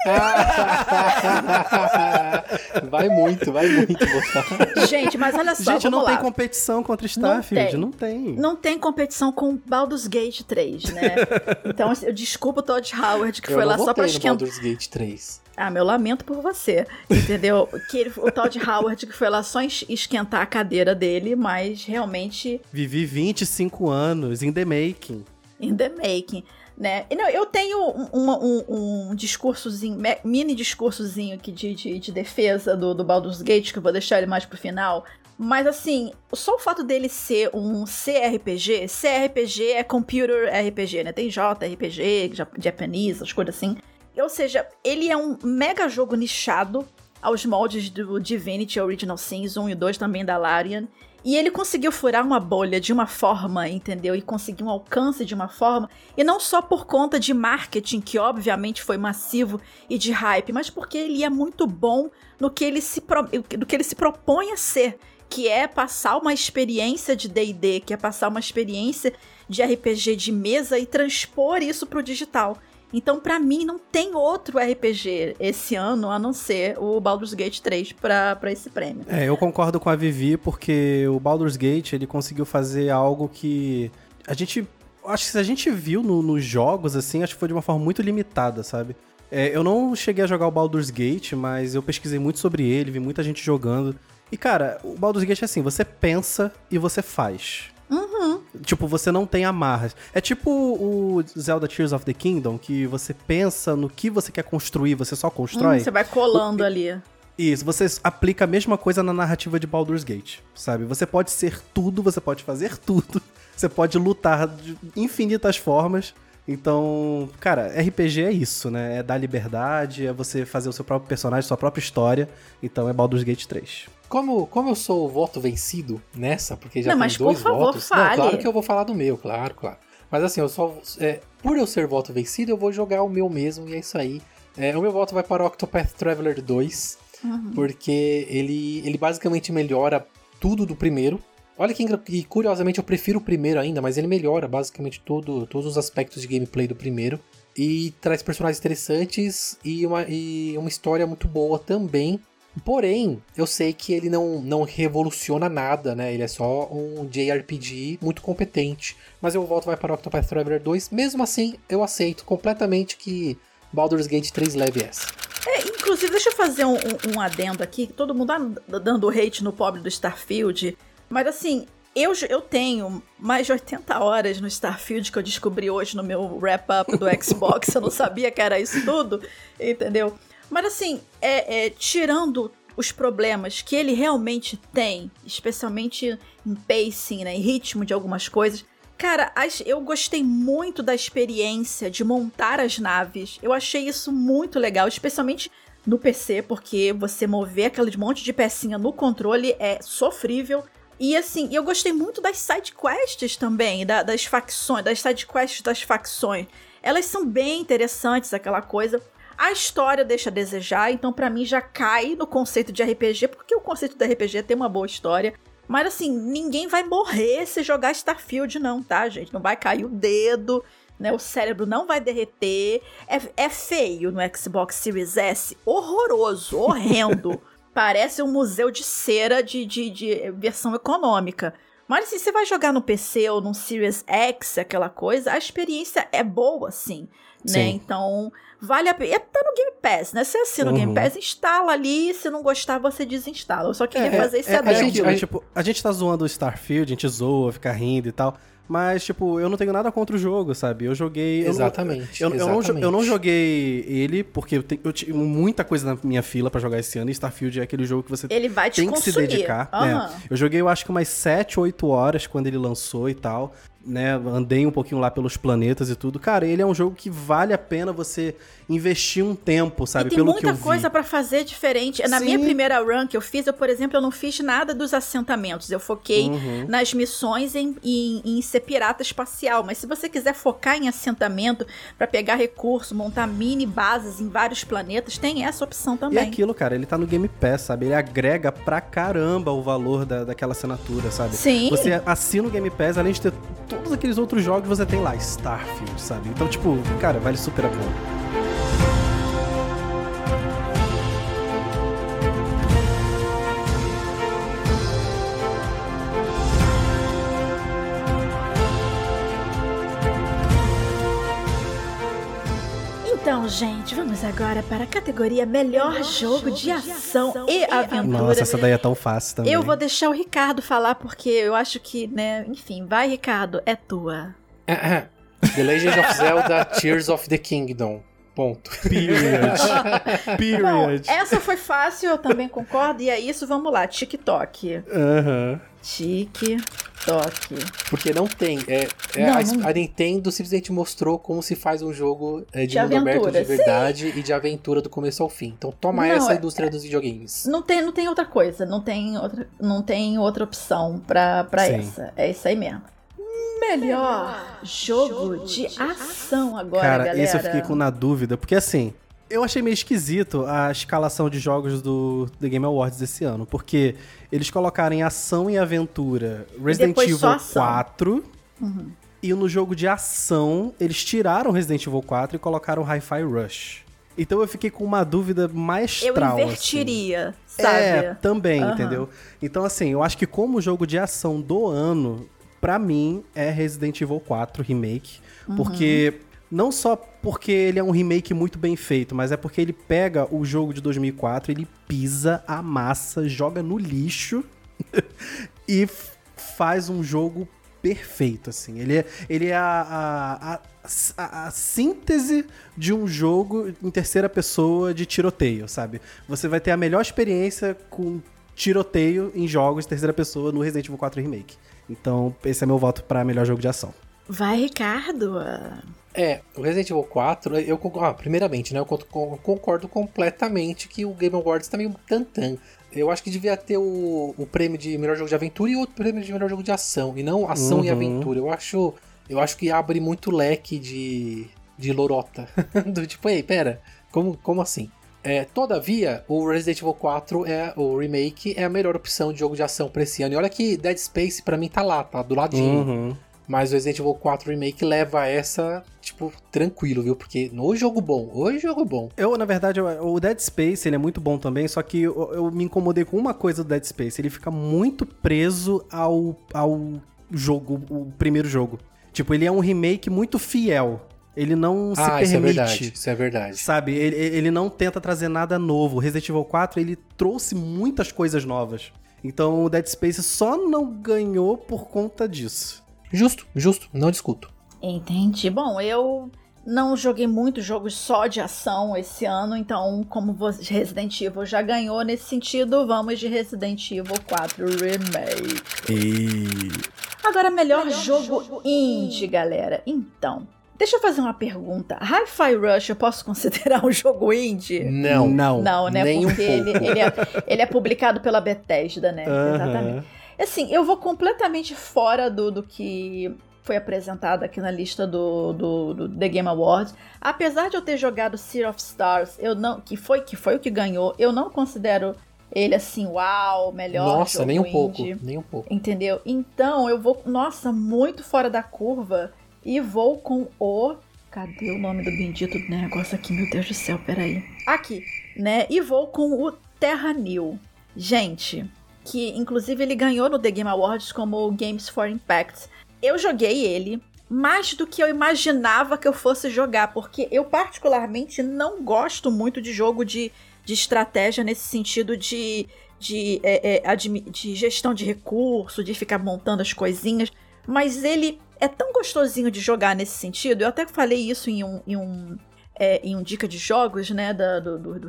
vai muito, vai muito botar. Gente, mas olha só, Gente, vamos não tem lá. competição contra Starfield. tem. Não tem. Não tem competição com Baldur's Gate 3, né? Então, eu desculpo o Todd Howard, que Eu foi não lá só pra esquentar. Baldur's Gate 3. Ah, meu lamento por você, entendeu? que ele- o Todd Howard que foi lá só es- esquentar a cadeira dele, mas realmente Vivi 25 anos in the making. in the making, né? Não, eu tenho um, um- um discursozinho, mini discursozinho aqui de, de, de defesa do, do Baldur's Gate, que eu vou deixar ele mais pro final. Mas assim, só o fato dele ser um CRPG, CRPG é Computer RPG, né? Tem JRPG, ja- Japanese, as coisas assim. Ou seja, ele é um mega jogo nichado aos moldes do Divinity Original Sins 1 e 2 também da Larian. E ele conseguiu furar uma bolha de uma forma, entendeu? E conseguir um alcance de uma forma. E não só por conta de marketing, que obviamente foi massivo, e de hype, mas porque ele é muito bom no que ele se, pro- no que ele se propõe a ser. Que é passar uma experiência de DD, que é passar uma experiência de RPG de mesa e transpor isso pro digital. Então, pra mim, não tem outro RPG esse ano a não ser o Baldur's Gate 3 pra, pra esse prêmio. É, eu concordo com a Vivi porque o Baldur's Gate ele conseguiu fazer algo que a gente acho que se a gente viu no- nos jogos assim, acho que foi de uma forma muito limitada, sabe? É, eu não cheguei a jogar o Baldur's Gate, mas eu pesquisei muito sobre ele, vi muita gente jogando. E cara, o Baldur's Gate é assim, você pensa e você faz. Uhum. Tipo, você não tem amarras. É tipo o Zelda Tears of the Kingdom, que você pensa no que você quer construir, você só constrói. Hum, você vai colando ali. Isso, você aplica a mesma coisa na narrativa de Baldur's Gate, sabe? Você pode ser tudo, você pode fazer tudo, você pode lutar de infinitas formas. Então, cara, RPG é isso, né? É dar liberdade, é você fazer o seu próprio personagem, sua própria história. Então é Baldur's Gate 3. Como, como eu sou o voto vencido nessa, porque já Não, tem mas por dois favor, votos. Não, fale. claro que eu vou falar do meu, claro, claro. Mas assim, eu só. é, por eu ser voto vencido, eu vou jogar o meu mesmo, e é isso aí. É, o meu voto vai para o Octopath Traveler 2, Uhum. porque ele, ele basicamente melhora tudo do primeiro. Olha que e curiosamente eu prefiro o primeiro ainda, mas ele melhora basicamente todo, todos os aspectos de gameplay do primeiro. E traz personagens interessantes e uma, e uma história muito boa também. Porém, eu sei que ele não, não revoluciona nada, né? Ele é só um JRPG muito competente. Mas eu volto vai para Octopath Traveler 2. Mesmo assim, eu aceito completamente que Baldur's Gate 3 leve essa. É, inclusive, deixa eu fazer um, um- um adendo aqui. Todo mundo tá dando hate no pobre do Starfield. Mas assim, Eu, eu tenho mais de 80 horas no Starfield que eu descobri hoje no meu wrap-up do Xbox. eu não sabia que era isso tudo, entendeu? Mas assim, é, é, tirando os problemas que ele realmente tem, especialmente em pacing, né, em ritmo de algumas coisas. Cara, eu gostei muito da experiência de montar as naves. Eu achei isso muito legal, especialmente no PC, porque você mover aquele monte de pecinha no controle é sofrível. E assim, eu gostei muito das side quests também, da, das facções, das side quests das facções. Elas são bem interessantes, aquela coisa. A história deixa a desejar, então para mim já cai no conceito de RPG, porque o conceito de RPG tem uma boa história. Mas assim, ninguém vai morrer se jogar Starfield, não, tá, gente? Não vai cair o dedo, né? O cérebro não vai derreter. É, é feio no Xbox Series S, horroroso, horrendo. Parece um museu de cera de, de, de versão econômica. Mas se assim, você vai jogar no PC ou no Series X, aquela coisa, a experiência é boa, sim, né? Então, vale a pena. Tá no Game Pass, né? Você assina uhum. o Game Pass, instala ali, se não gostar, você desinstala. Eu só queria é, fazer esse é, adendo. A gente, a, tipo, a gente tá zoando o Starfield, a gente zoa, fica rindo e tal. Mas, tipo, eu não tenho nada contra o jogo, sabe? Eu joguei. Exatamente. Eu, eu, exatamente. Eu, não, eu não joguei ele, porque eu, te, eu tinha muita coisa na minha fila para jogar esse ano. E Starfield é aquele jogo que você ele vai tem que consumir. se dedicar. Uhum. Né? Eu joguei, eu acho que umas 7, 8 horas quando ele lançou e tal né, andei um pouquinho lá pelos planetas e tudo. Cara, ele é um jogo que vale a pena você investir um tempo, sabe? E tem Pelo muita coisa para fazer diferente. Na Sim. minha primeira run que eu fiz, eu, por exemplo, eu não fiz nada dos assentamentos. Eu foquei uhum. nas missões em, em, em, ser pirata espacial. Mas se você quiser focar em assentamento para pegar recurso, montar mini bases em vários planetas, tem essa opção também. E aquilo, cara, ele tá no Game Pass, sabe? Ele agrega pra caramba o valor da, daquela assinatura, sabe? Sim. Você assina o Game Pass, além de ter todos aqueles outros jogos você tem lá, Starfield, sabe? Então, tipo, cara, vale super a pena. Então, gente, vamos agora para a categoria Melhor, Melhor jogo, jogo, de ação, de ação e, aventura. Nossa, essa daí é tão fácil também. Eu vou deixar o Ricardo falar, porque eu acho que, né, enfim, vai, Ricardo, é tua. the Legend of Zelda Tears of the Kingdom. Ponto. Period. Period. Bom, essa foi fácil, eu também concordo. E é isso, vamos lá. TikTok. Aham. Uhum. TikTok. Porque não tem. É, é não, a, não... a, Nintendo simplesmente mostrou como se faz um jogo é, de, de mundo aventura. aberto de verdade Sim. e de aventura do começo ao fim. Então toma não, essa indústria é, dos videogames. Não tem, não tem outra coisa, não tem outra, não tem outra opção pra, pra essa. É isso aí mesmo. Melhor jogo, de, ação agora, Cara, galera. esse eu fiquei com na dúvida, porque assim, eu achei meio esquisito a escalação de jogos do The Game Awards desse ano, porque eles colocaram em ação e aventura Resident Evil 4. Uhum. E no jogo de ação, eles tiraram Resident Evil 4 e colocaram Hi-Fi Rush. Então eu fiquei com uma dúvida maestral. Eu invertiria, assim. sabe? É, também, uhum. entendeu? Então, assim, eu acho que como jogo de ação do ano, para mim, é Resident Evil 4 Remake. Uhum. Porque não só porque ele é um remake muito bem feito, mas é porque ele pega o jogo de 2004, ele pisa, amassa, joga no lixo e faz um jogo perfeito, assim. Ele é, ele é a, a, a, a, síntese de um jogo em terceira pessoa de tiroteio, sabe? Você vai ter a melhor experiência com tiroteio em jogos de terceira pessoa no Resident Evil 4 Remake. Então, esse é meu voto para melhor jogo de ação. Vai, Ricardo. É, o Resident Evil 4, eu ah, primeiramente, né, eu concordo completamente que o Game Awards tá meio tantan. Eu acho que devia ter o, o prêmio de melhor jogo de aventura e outro prêmio de melhor jogo de ação, e não ação uhum. e aventura. Eu acho, eu acho que abre muito leque de, de lorota. Do tipo, ei, pera, como, como assim? É, todavia, o Resident Evil 4 é o remake é a melhor opção de jogo de ação pra esse ano. E olha que Dead Space para mim tá lá, tá do ladinho. Uhum. Mas o Resident Evil 4 Remake leva essa, tipo, tranquilo, viu? Porque no jogo bom, hoje jogo bom. Eu, na verdade, o Dead Space, ele é muito bom também, só que eu, eu me incomodei com uma coisa do Dead Space. Ele fica muito preso ao, ao jogo, o primeiro jogo. Tipo, ele é um remake muito fiel. Ele não se ah, permite. Isso é verdade, isso é verdade. Sabe, ele, ele não tenta trazer nada novo. O Resident Evil 4, ele trouxe muitas coisas novas. Então o Dead Space só não ganhou por conta disso. Justo, justo, não discuto. Entendi. Bom, eu não joguei muitos jogos só de ação esse ano, então, como Resident Evil já ganhou nesse sentido, vamos de Resident Evil 4 Remake. E... Agora, melhor, melhor jogo, jogo indie, galera. Então, Deixa eu fazer uma pergunta. Hi-Fi Rush eu posso considerar um jogo indie? Não. Não, não né? Nem Porque um ele, ele, é, ele, é, publicado pela Bethesda, né? Uhum. Exatamente. Assim, eu vou completamente fora do, do que foi apresentado aqui na lista do, do, do, The Game Awards. Apesar de eu ter jogado Sea of Stars, eu não, que foi que foi o que ganhou, eu não considero ele assim, uau, melhor Nossa, nem um indie, pouco, nem um pouco. Entendeu? Então, eu vou, nossa, muito fora da curva e vou com o. Cadê o nome do bendito negócio aqui? Meu Deus do céu, peraí. Aqui, né? E vou com o Terra New. Gente, que inclusive ele ganhou no The Game Awards como Games for Impact. Eu joguei ele mais do que eu imaginava que eu fosse jogar, porque eu particularmente não gosto muito de jogo de, de estratégia nesse sentido de, de, é, é, de gestão de recurso, de ficar montando as coisinhas. Mas ele é tão gostosinho de jogar nesse sentido. Eu até falei isso em um, em um, é, em um dica de jogos, né, da, do, do, do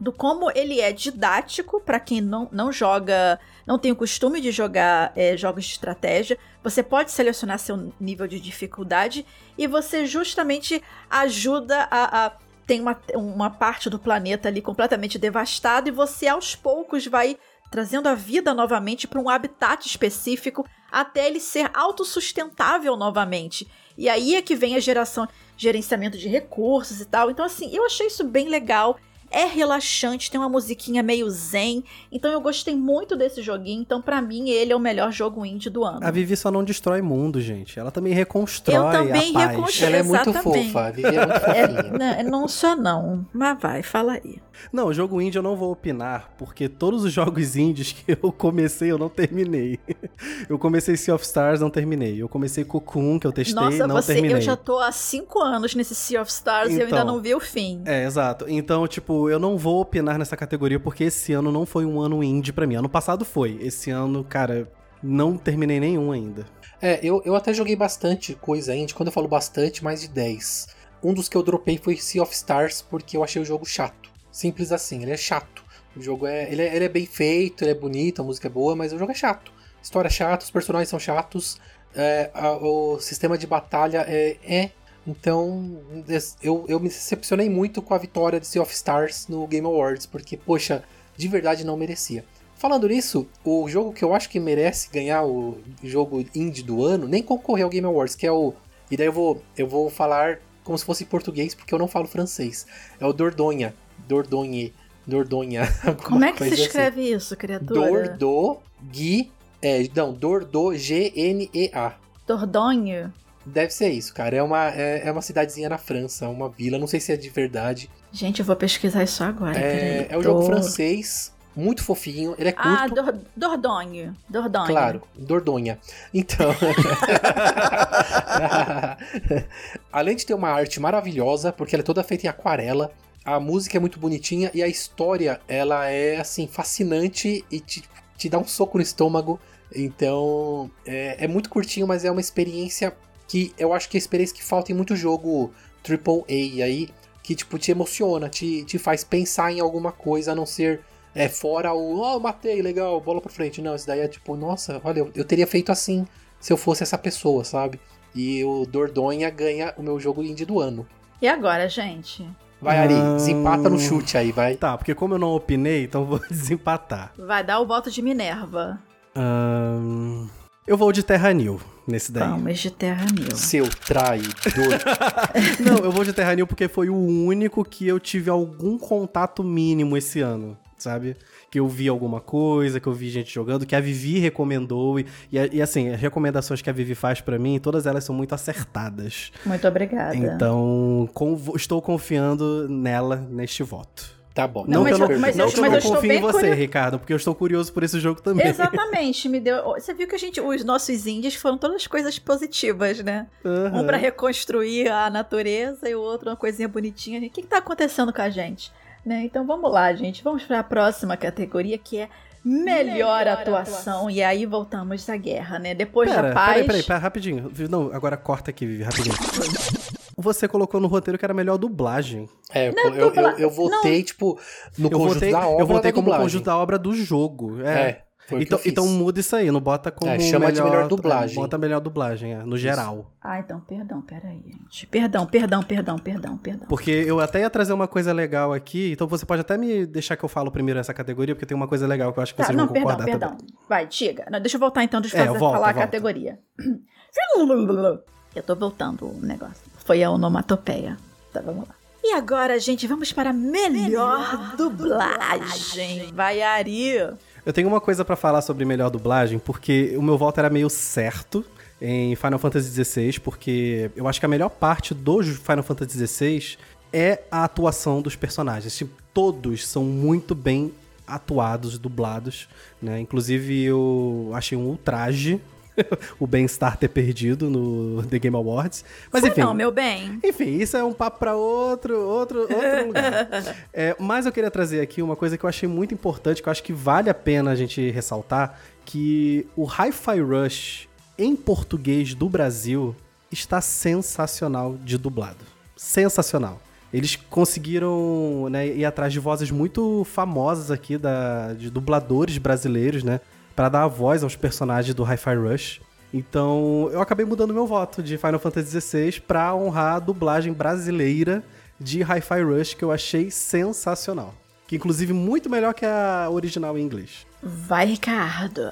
do como ele é didático para quem não, não joga, não tem o costume de jogar é, jogos de estratégia. Você pode selecionar seu nível de dificuldade e você justamente ajuda a, a tem uma, uma parte do planeta ali completamente devastada e você aos poucos vai trazendo a vida novamente para um habitat específico até ele ser autossustentável novamente. E aí é que vem a geração, gerenciamento de recursos e tal. Então, assim, eu achei isso bem legal é relaxante, tem uma musiquinha meio zen. Então eu gostei muito desse joguinho. Então, para mim, ele é o melhor jogo indie do ano. A Vivi só não destrói mundo, gente. Ela também reconstrói. Eu também a reconstrói. Ela é muito fofa. A Vivi é muito fofinha. É, não, não só não. Mas vai, fala aí. Não, jogo indie eu não vou opinar, porque todos os jogos indies que eu comecei, eu não terminei. Eu comecei Sea of Stars, não terminei. Eu comecei Cocoon, que eu testei, Nossa, não você, terminei. eu já tô há cinco anos nesse Sea of Stars então, e eu ainda então. não vi o fim. É, exato. Então, tipo, eu não vou opinar nessa categoria, porque esse ano não foi um ano indie para mim. Ano passado foi. Esse ano, cara, não terminei nenhum ainda. É, eu, eu até joguei bastante coisa indie. Quando eu falo bastante, mais de 10. Um dos que eu dropei foi Sea of Stars, porque eu achei o jogo chato. Simples assim, ele é chato. O jogo é ele, é. ele é bem feito, ele é bonito, a música é boa, mas o jogo é chato. História é chata, os personagens são chatos, é, a, o sistema de batalha é, é. Então, eu, eu me decepcionei muito com a vitória de Sea of Stars no Game Awards, porque, poxa, de verdade não merecia. Falando nisso, o jogo que eu acho que merece ganhar o jogo indie do ano, nem concorreu ao Game Awards, que é o. E daí eu vou, eu vou falar como se fosse português, porque eu não falo francês. É o Dordogne, Dordogne. Dordogne. Como é que se assim. escreve assim. isso, criatura? Dordogne. É, não, Dordo, G-N-E-A. Dordogne? Deve ser isso, cara. É uma, é, é, uma cidadezinha na França, uma vila. Não sei se é de verdade. Gente, eu vou pesquisar isso agora. É, é um jogo francês, muito fofinho. Ele é curto. Ah, Dor Dordogne. Dordogne. Claro, Dordonha. Então. Além de ter uma arte maravilhosa, porque ela é toda feita em aquarela, a música é muito bonitinha e a história, ela é, assim, fascinante e te, te dá um soco no estômago. Então, é, é muito curtinho, mas é uma experiência que eu acho que é a experiência que falta em muito jogo AAA aí, que, tipo, te emociona, te, te faz pensar em alguma coisa, a não ser é, fora o, oh, matei, legal, bola pra frente. Não, isso daí é tipo, nossa, olha, eu, eu teria feito assim se eu fosse essa pessoa, sabe? E o Dordonha ganha o meu jogo indie do ano. E agora, gente? Vai, Ari, desempata no chute aí, vai. Tá, porque como eu não opinei, então vou desempatar. Vai dar o voto de Minerva. Um, eu vou de Terra New nesse daí. Vamos de Terra New. Seu traidor. não, eu vou de Terra New porque foi o único que eu tive algum contato mínimo esse ano, sabe? que eu vi alguma coisa, que eu vi gente jogando, que a Vivi recomendou. E, e, e assim, as recomendações que a Vivi faz para mim, todas elas são muito acertadas. Muito obrigada. Então, com, estou confiando nela neste voto. Tá bom. Não, não que eu não, mas, não, que eu não confio em você, Ricardo, porque eu estou curioso por esse jogo também. Exatamente, me deu. Você viu que a gente, os nossos índios foram todas coisas positivas, né? Uhum. Um para reconstruir a natureza e o outro uma coisinha bonitinha. O que, que tá acontecendo com a gente? Né? Então vamos lá, gente. Vamos para a próxima categoria que é melhor atuação. E aí voltamos à guerra, né? Depois Pera, da paz. peraí, peraí, peraí, rapidinho. Não, agora corta aqui, Vivi, rapidinho. Você colocou no roteiro que era melhor dublagem. É, eu, Não, eu, dubla- eu, eu votei, tipo, no eu conjunto votei, da obra eu votei da como dublagem. conjunto da obra do jogo. É. É, foi o que então, eu fiz. então muda isso aí, não bota como É, chama de melhor, melhor dublagem. Bota melhor dublagem, é, no geral. Ah, então, perdão, peraí, gente. Perdão, perdão, perdão, perdão, perdão. Porque eu até ia trazer uma coisa legal aqui, então você pode até me deixar que eu falo primeiro essa categoria, porque tem uma coisa legal que eu acho que Tá, vocês não, vão perdão, concordar perdão. também. Vai, diga. Não, deixa eu voltar então, deixa eu É, fazer, volta, falar a categoria. Eu tô voltando o negócio. Foi a onomatopeia. Tá, vamos lá. E agora, gente, vamos para a melhor, dublagem. Vai, Ari. Eu tenho uma coisa pra falar sobre melhor dublagem, porque o meu voto era meio certo em Final Fantasy XVI, porque eu acho que a melhor parte do Final Fantasy XVI é a atuação dos personagens. Tipo, todos são muito bem atuados, dublados, né? Inclusive eu achei um ultraje o bem-estar ter perdido no The Game Awards. Mas Foi enfim, não, meu bem. enfim, isso é um papo para outro, outro, outro lugar. É, mas eu queria trazer aqui uma coisa que eu achei muito importante, que eu acho que vale a pena a gente ressaltar, que o Hi-Fi Rush em português do Brasil está sensacional de dublado. Sensacional. Eles conseguiram né, ir atrás de vozes muito famosas aqui, da, de dubladores brasileiros, né? Pra dar a voz aos personagens do Hi-Fi Rush. Então, eu acabei mudando meu voto de Final Fantasy XVI pra honrar a dublagem brasileira de Hi-Fi Rush, que eu achei sensacional. Que inclusive muito melhor que a original em inglês. Vai, Ricardo.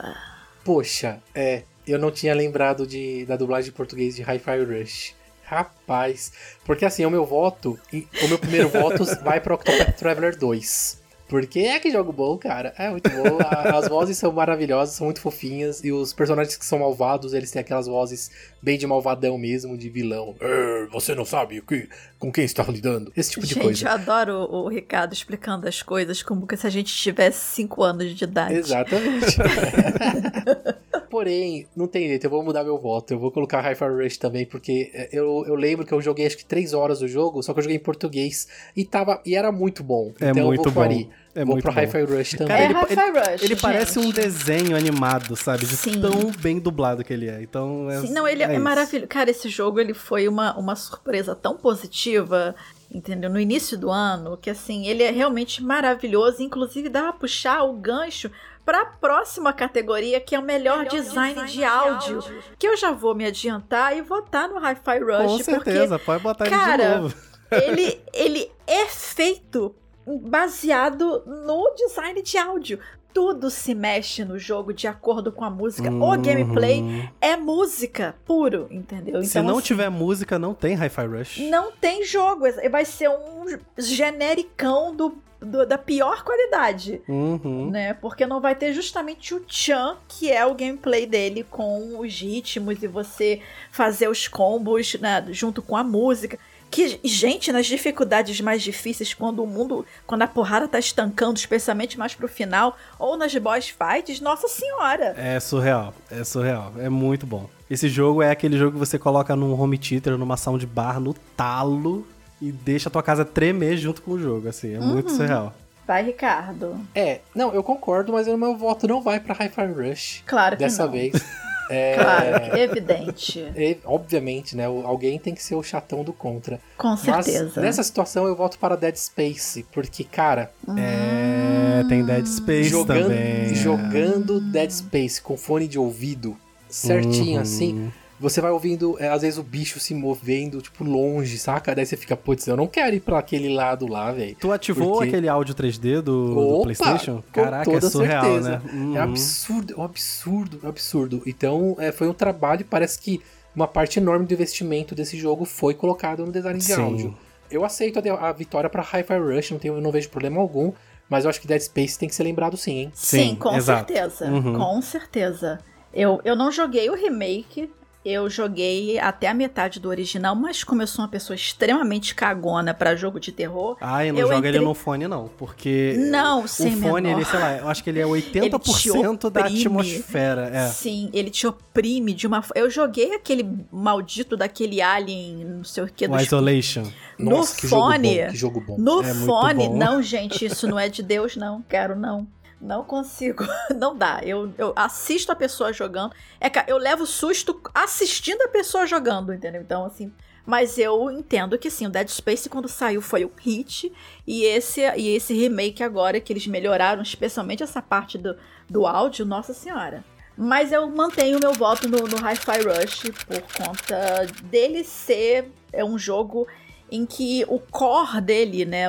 Poxa, é, eu não tinha lembrado de, da dublagem em português de Hi-Fi Rush. Rapaz, porque assim, o meu voto, e- o meu primeiro voto vai para Octopath Traveler 2. Porque é que jogo bom, cara. É muito bom. As vozes são maravilhosas, são muito fofinhas. E os personagens que são malvados, eles têm aquelas vozes bem de malvadão mesmo, de vilão. "É, você não sabe o que, com quem está lidando. Esse tipo de gente, coisa. eu adoro o, o Ricardo explicando as coisas como que se a gente tivesse 5 anos de idade. Exatamente. Porém, não tem jeito, eu vou mudar meu voto. Eu vou colocar Hi-Fi Rush também, porque é, eu, eu lembro que eu joguei acho que 3 horas do jogo, só que eu joguei em português e, tava, e era muito bom. É então muito eu vou bom. É vou muito pro. Hi-Fi Rush também. Cara, É ele, Hi-Fi ele- Rush, ele parece um desenho animado, sabe? De Sim. tão bem dublado que ele é. Então, é, Sim, não, ele é, isso. maravilhoso. Cara, esse jogo ele foi uma, uma surpresa tão positiva, entendeu? No início do ano, que assim, ele é realmente maravilhoso. Inclusive, dá pra puxar o gancho pra próxima categoria, que é o melhor, design, de, áudio, Que eu já vou me adiantar e votar no Hi-Fi Rush, Com porque certeza, pode botar ele cara, de novo. ele, ele é feito baseado no design de áudio. Tudo se mexe no jogo de acordo com a música. O Uhum. gameplay é música puro, entendeu? Se Então, não assim, tiver música, não tem Hi-Fi Rush. não tem jogo. Vai ser um genericão do, do- da pior qualidade. Uhum. Né? Porque não vai ter justamente o Chan, que é o gameplay dele com os ritmos e você fazer os combos né, junto com a música. Que, gente, nas dificuldades mais difíceis, quando o mundo, quando a porrada tá estancando, especialmente mais pro final, ou nas boss fights, nossa senhora! É surreal, é surreal, é muito bom. Esse jogo é aquele jogo que você coloca num home theater, numa soundbar, no talo e deixa a tua casa tremer junto com o jogo, assim, é muito Uhum. surreal. Vai, Ricardo. É, não, eu concordo, mas o meu voto não vai pra Hi-Fi Rush Claro que dessa não. vez. É, Claro, evidente. é, obviamente, né? Alguém tem que ser o chatão do contra. Com Mas certeza. nessa situação eu voto para Dead Space, porque, cara, É, tem Dead Space jogando, também. jogando Dead Space com fone de ouvido certinho Uhum. assim, você vai ouvindo, é, às vezes, o bicho se movendo, tipo, longe, saca? Daí você fica, putz, eu não quero ir pra aquele lado lá, velho. Tu ativou Porque- aquele áudio 3D do, do Opa, PlayStation? com Caraca, é toda surreal, certeza. né? Uhum. É absurdo, é um absurdo, é um absurdo. Então, é, foi um trabalho, parece que uma parte enorme do investimento desse jogo foi colocado no design de Sim. áudio. Eu aceito a, a vitória pra Hi-Fi Rush, não, tenho, eu não vejo problema algum, mas eu acho que Dead Space tem que ser lembrado sim, hein? Sim, Sim, com exato. certeza. Uhum. Com certeza. Eu, eu não joguei o remake. Eu joguei até a metade do original, mas como eu sou uma pessoa extremamente cagona pra jogo de terror, Ah, e não Eu joga ele entrei- no fone, não. Porque não, o sem fone, menor. ele, sei lá, eu acho que ele é 80% da oprime. atmosfera. É. Sim, ele te oprime de uma. Eu joguei aquele maldito daquele alien, não sei o que, O dos Isolation. No Nossa, que fone. jogo bom, que jogo bom. No É fone, bom. não, gente, isso não é de Deus, não. Quero não. Não consigo. Não dá. Eu, eu assisto a pessoa jogando. É, eu levo susto assistindo a pessoa jogando, entendeu? Então, assim. Mas eu entendo que sim, o Dead Space quando saiu foi um hit. E esse, e esse remake agora, que eles melhoraram, especialmente essa parte do, do áudio, nossa senhora. Mas eu mantenho meu voto no, no Hi-Fi Rush por conta dele ser é um jogo em que o core dele, né,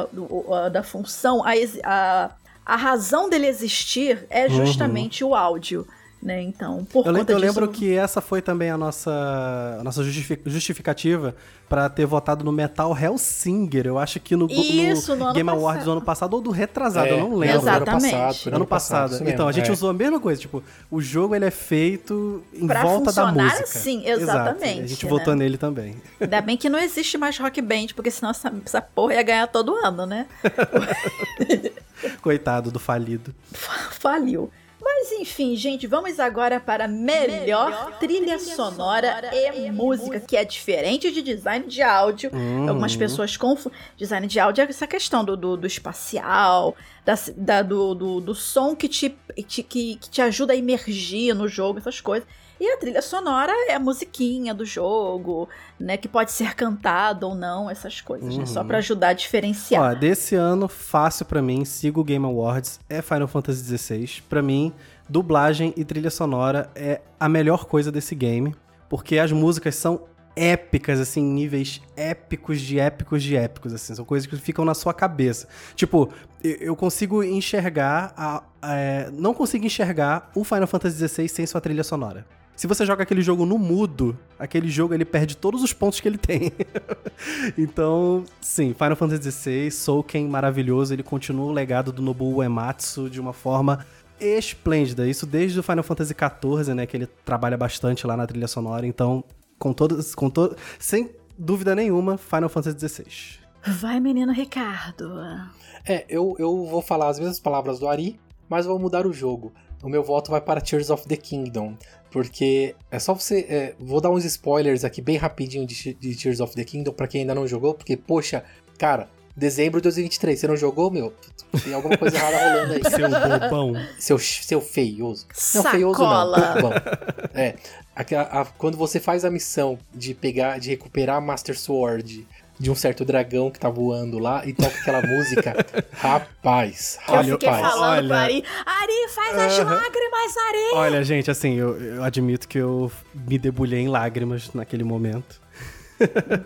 da função, a, a, a razão dele existir é uhum. justamente uhum. o áudio. Né? Então, por eu, conta eu disso... lembro que essa foi também a nossa, a nossa justificativa para ter votado no Metal Hellsinger. Eu acho que no, Isso, no, no Game passado. Awards do ano passado ou do retrasado, é, eu não lembro. Exatamente. Ano passado. Ano passado. Mesmo, então, a gente é. usou a mesma coisa. Tipo, o jogo ele é feito em pra volta da música. Sim, exatamente. Exato. A gente né? votou nele também. Ainda bem que não existe mais Rock Band, porque senão essa, essa porra ia ganhar todo ano, né? Coitado do falido. Faliu. Mas enfim, gente, vamos agora para melhor, melhor trilha, trilha sonora, sonora, e, e música, música, que é diferente de design de áudio. Uhum. Algumas pessoas confundem. Design de áudio é essa questão do, do, do espacial, da, da, do, do, do, som que te, te, que, que te ajuda a imergir no jogo, essas coisas. E a trilha sonora é a musiquinha do jogo, né? Que pode ser cantada ou não, essas coisas, uhum. né? Só uhum. pra ajudar a diferenciar. Ó, desse ano, fácil para mim, sigo o Game Awards, é Final Fantasy XVI. Pra mim, dublagem e trilha sonora é a melhor coisa desse game, porque as músicas são épicas, assim, níveis épicos de épicos de épicos, assim. São coisas que ficam na sua cabeça. Tipo, eu consigo enxergar. A, a, é, não consigo enxergar o Final Fantasy XVI sem sua trilha sonora. Se você joga aquele jogo no mudo, aquele jogo ele perde todos os pontos que ele tem. então, sim, Final Fantasy XVI, Souken, maravilhoso, ele continua o legado do Nobuo Uematsu de uma forma esplêndida. Isso desde o Final Fantasy XIV, né, que ele trabalha bastante lá na trilha sonora. Então, com todas, com to sem dúvida nenhuma, Final Fantasy XVI. Vai, menino Ricardo. É, eu, eu vou falar as mesmas palavras do Ari, mas vou mudar o jogo. O meu voto vai para Tears of the Kingdom. Porque é só você. É, vou dar uns spoilers aqui bem rapidinho de, de Tears of the Kingdom para quem ainda não jogou, porque, poxa, cara, dezembro de 2023, você não jogou, meu? Tem alguma coisa errada rolando aí. Seu bobão. Seu, seu feioso. Não, feioso não. Bobão. É. A, a, quando você faz a missão de pegar, de recuperar a Master Sword de um certo dragão que tá voando lá e toca aquela música. Rapaz, rapaz. Eu fiquei falando olha... pro Ari, Ari, faz uh -huh. as lágrimas, Ari! Olha, gente, assim, eu, eu admito que eu me debulhei em lágrimas naquele momento.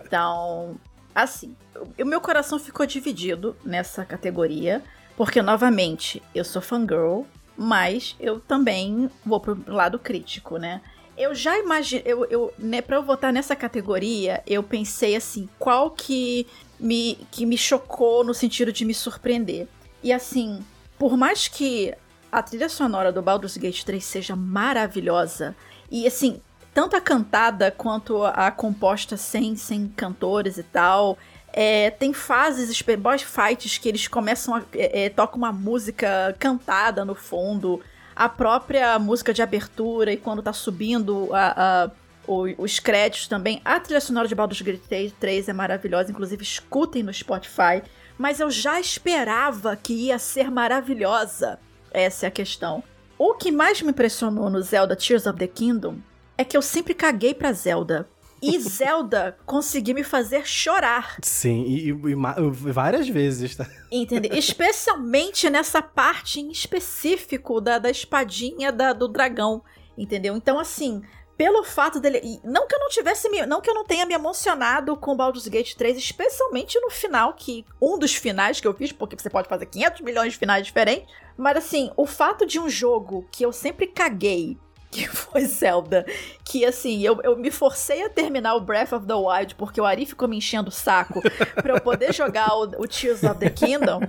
Então, assim, o meu coração ficou dividido nessa categoria, porque, novamente, eu sou fangirl, mas eu também vou pro lado crítico, né? Eu já imagino, eu, eu, né, pra eu votar nessa categoria, eu pensei assim, qual que me, que me chocou no sentido de me surpreender. E assim, por mais que a trilha sonora do Baldur's Gate 3 seja maravilhosa, e assim, tanto a cantada quanto a, composta sem, sem cantores e tal, é, tem fases, boss fights, que eles começam a. É, é, tocam uma música cantada no fundo a própria música de abertura e quando tá subindo a, a os créditos também. A trilha sonora de Baldur's Gate 3 é maravilhosa, inclusive escutem no Spotify. Mas eu já esperava que ia ser maravilhosa. Essa é a questão. O que mais me impressionou no Zelda Tears of the Kingdom é que eu sempre caguei pra Zelda. E Zelda conseguiu me fazer chorar. Sim, e, e, e várias vezes, tá? Entendeu? Especialmente nessa parte em específico da, da espadinha da, do dragão. Entendeu? Então, assim, pelo fato dele. Não que eu não tivesse. Não que eu não tenha me emocionado com Baldur's Gate 3, especialmente no final, que um dos finais que eu fiz, porque você pode fazer 500 milhões de finais diferentes. Mas assim, o fato de um jogo que eu sempre caguei que foi Zelda. Que assim, eu, eu me forcei a terminar o Breath of the Wild porque o Ari ficou me enchendo o saco pra eu poder jogar o, o Tears of the Kingdom.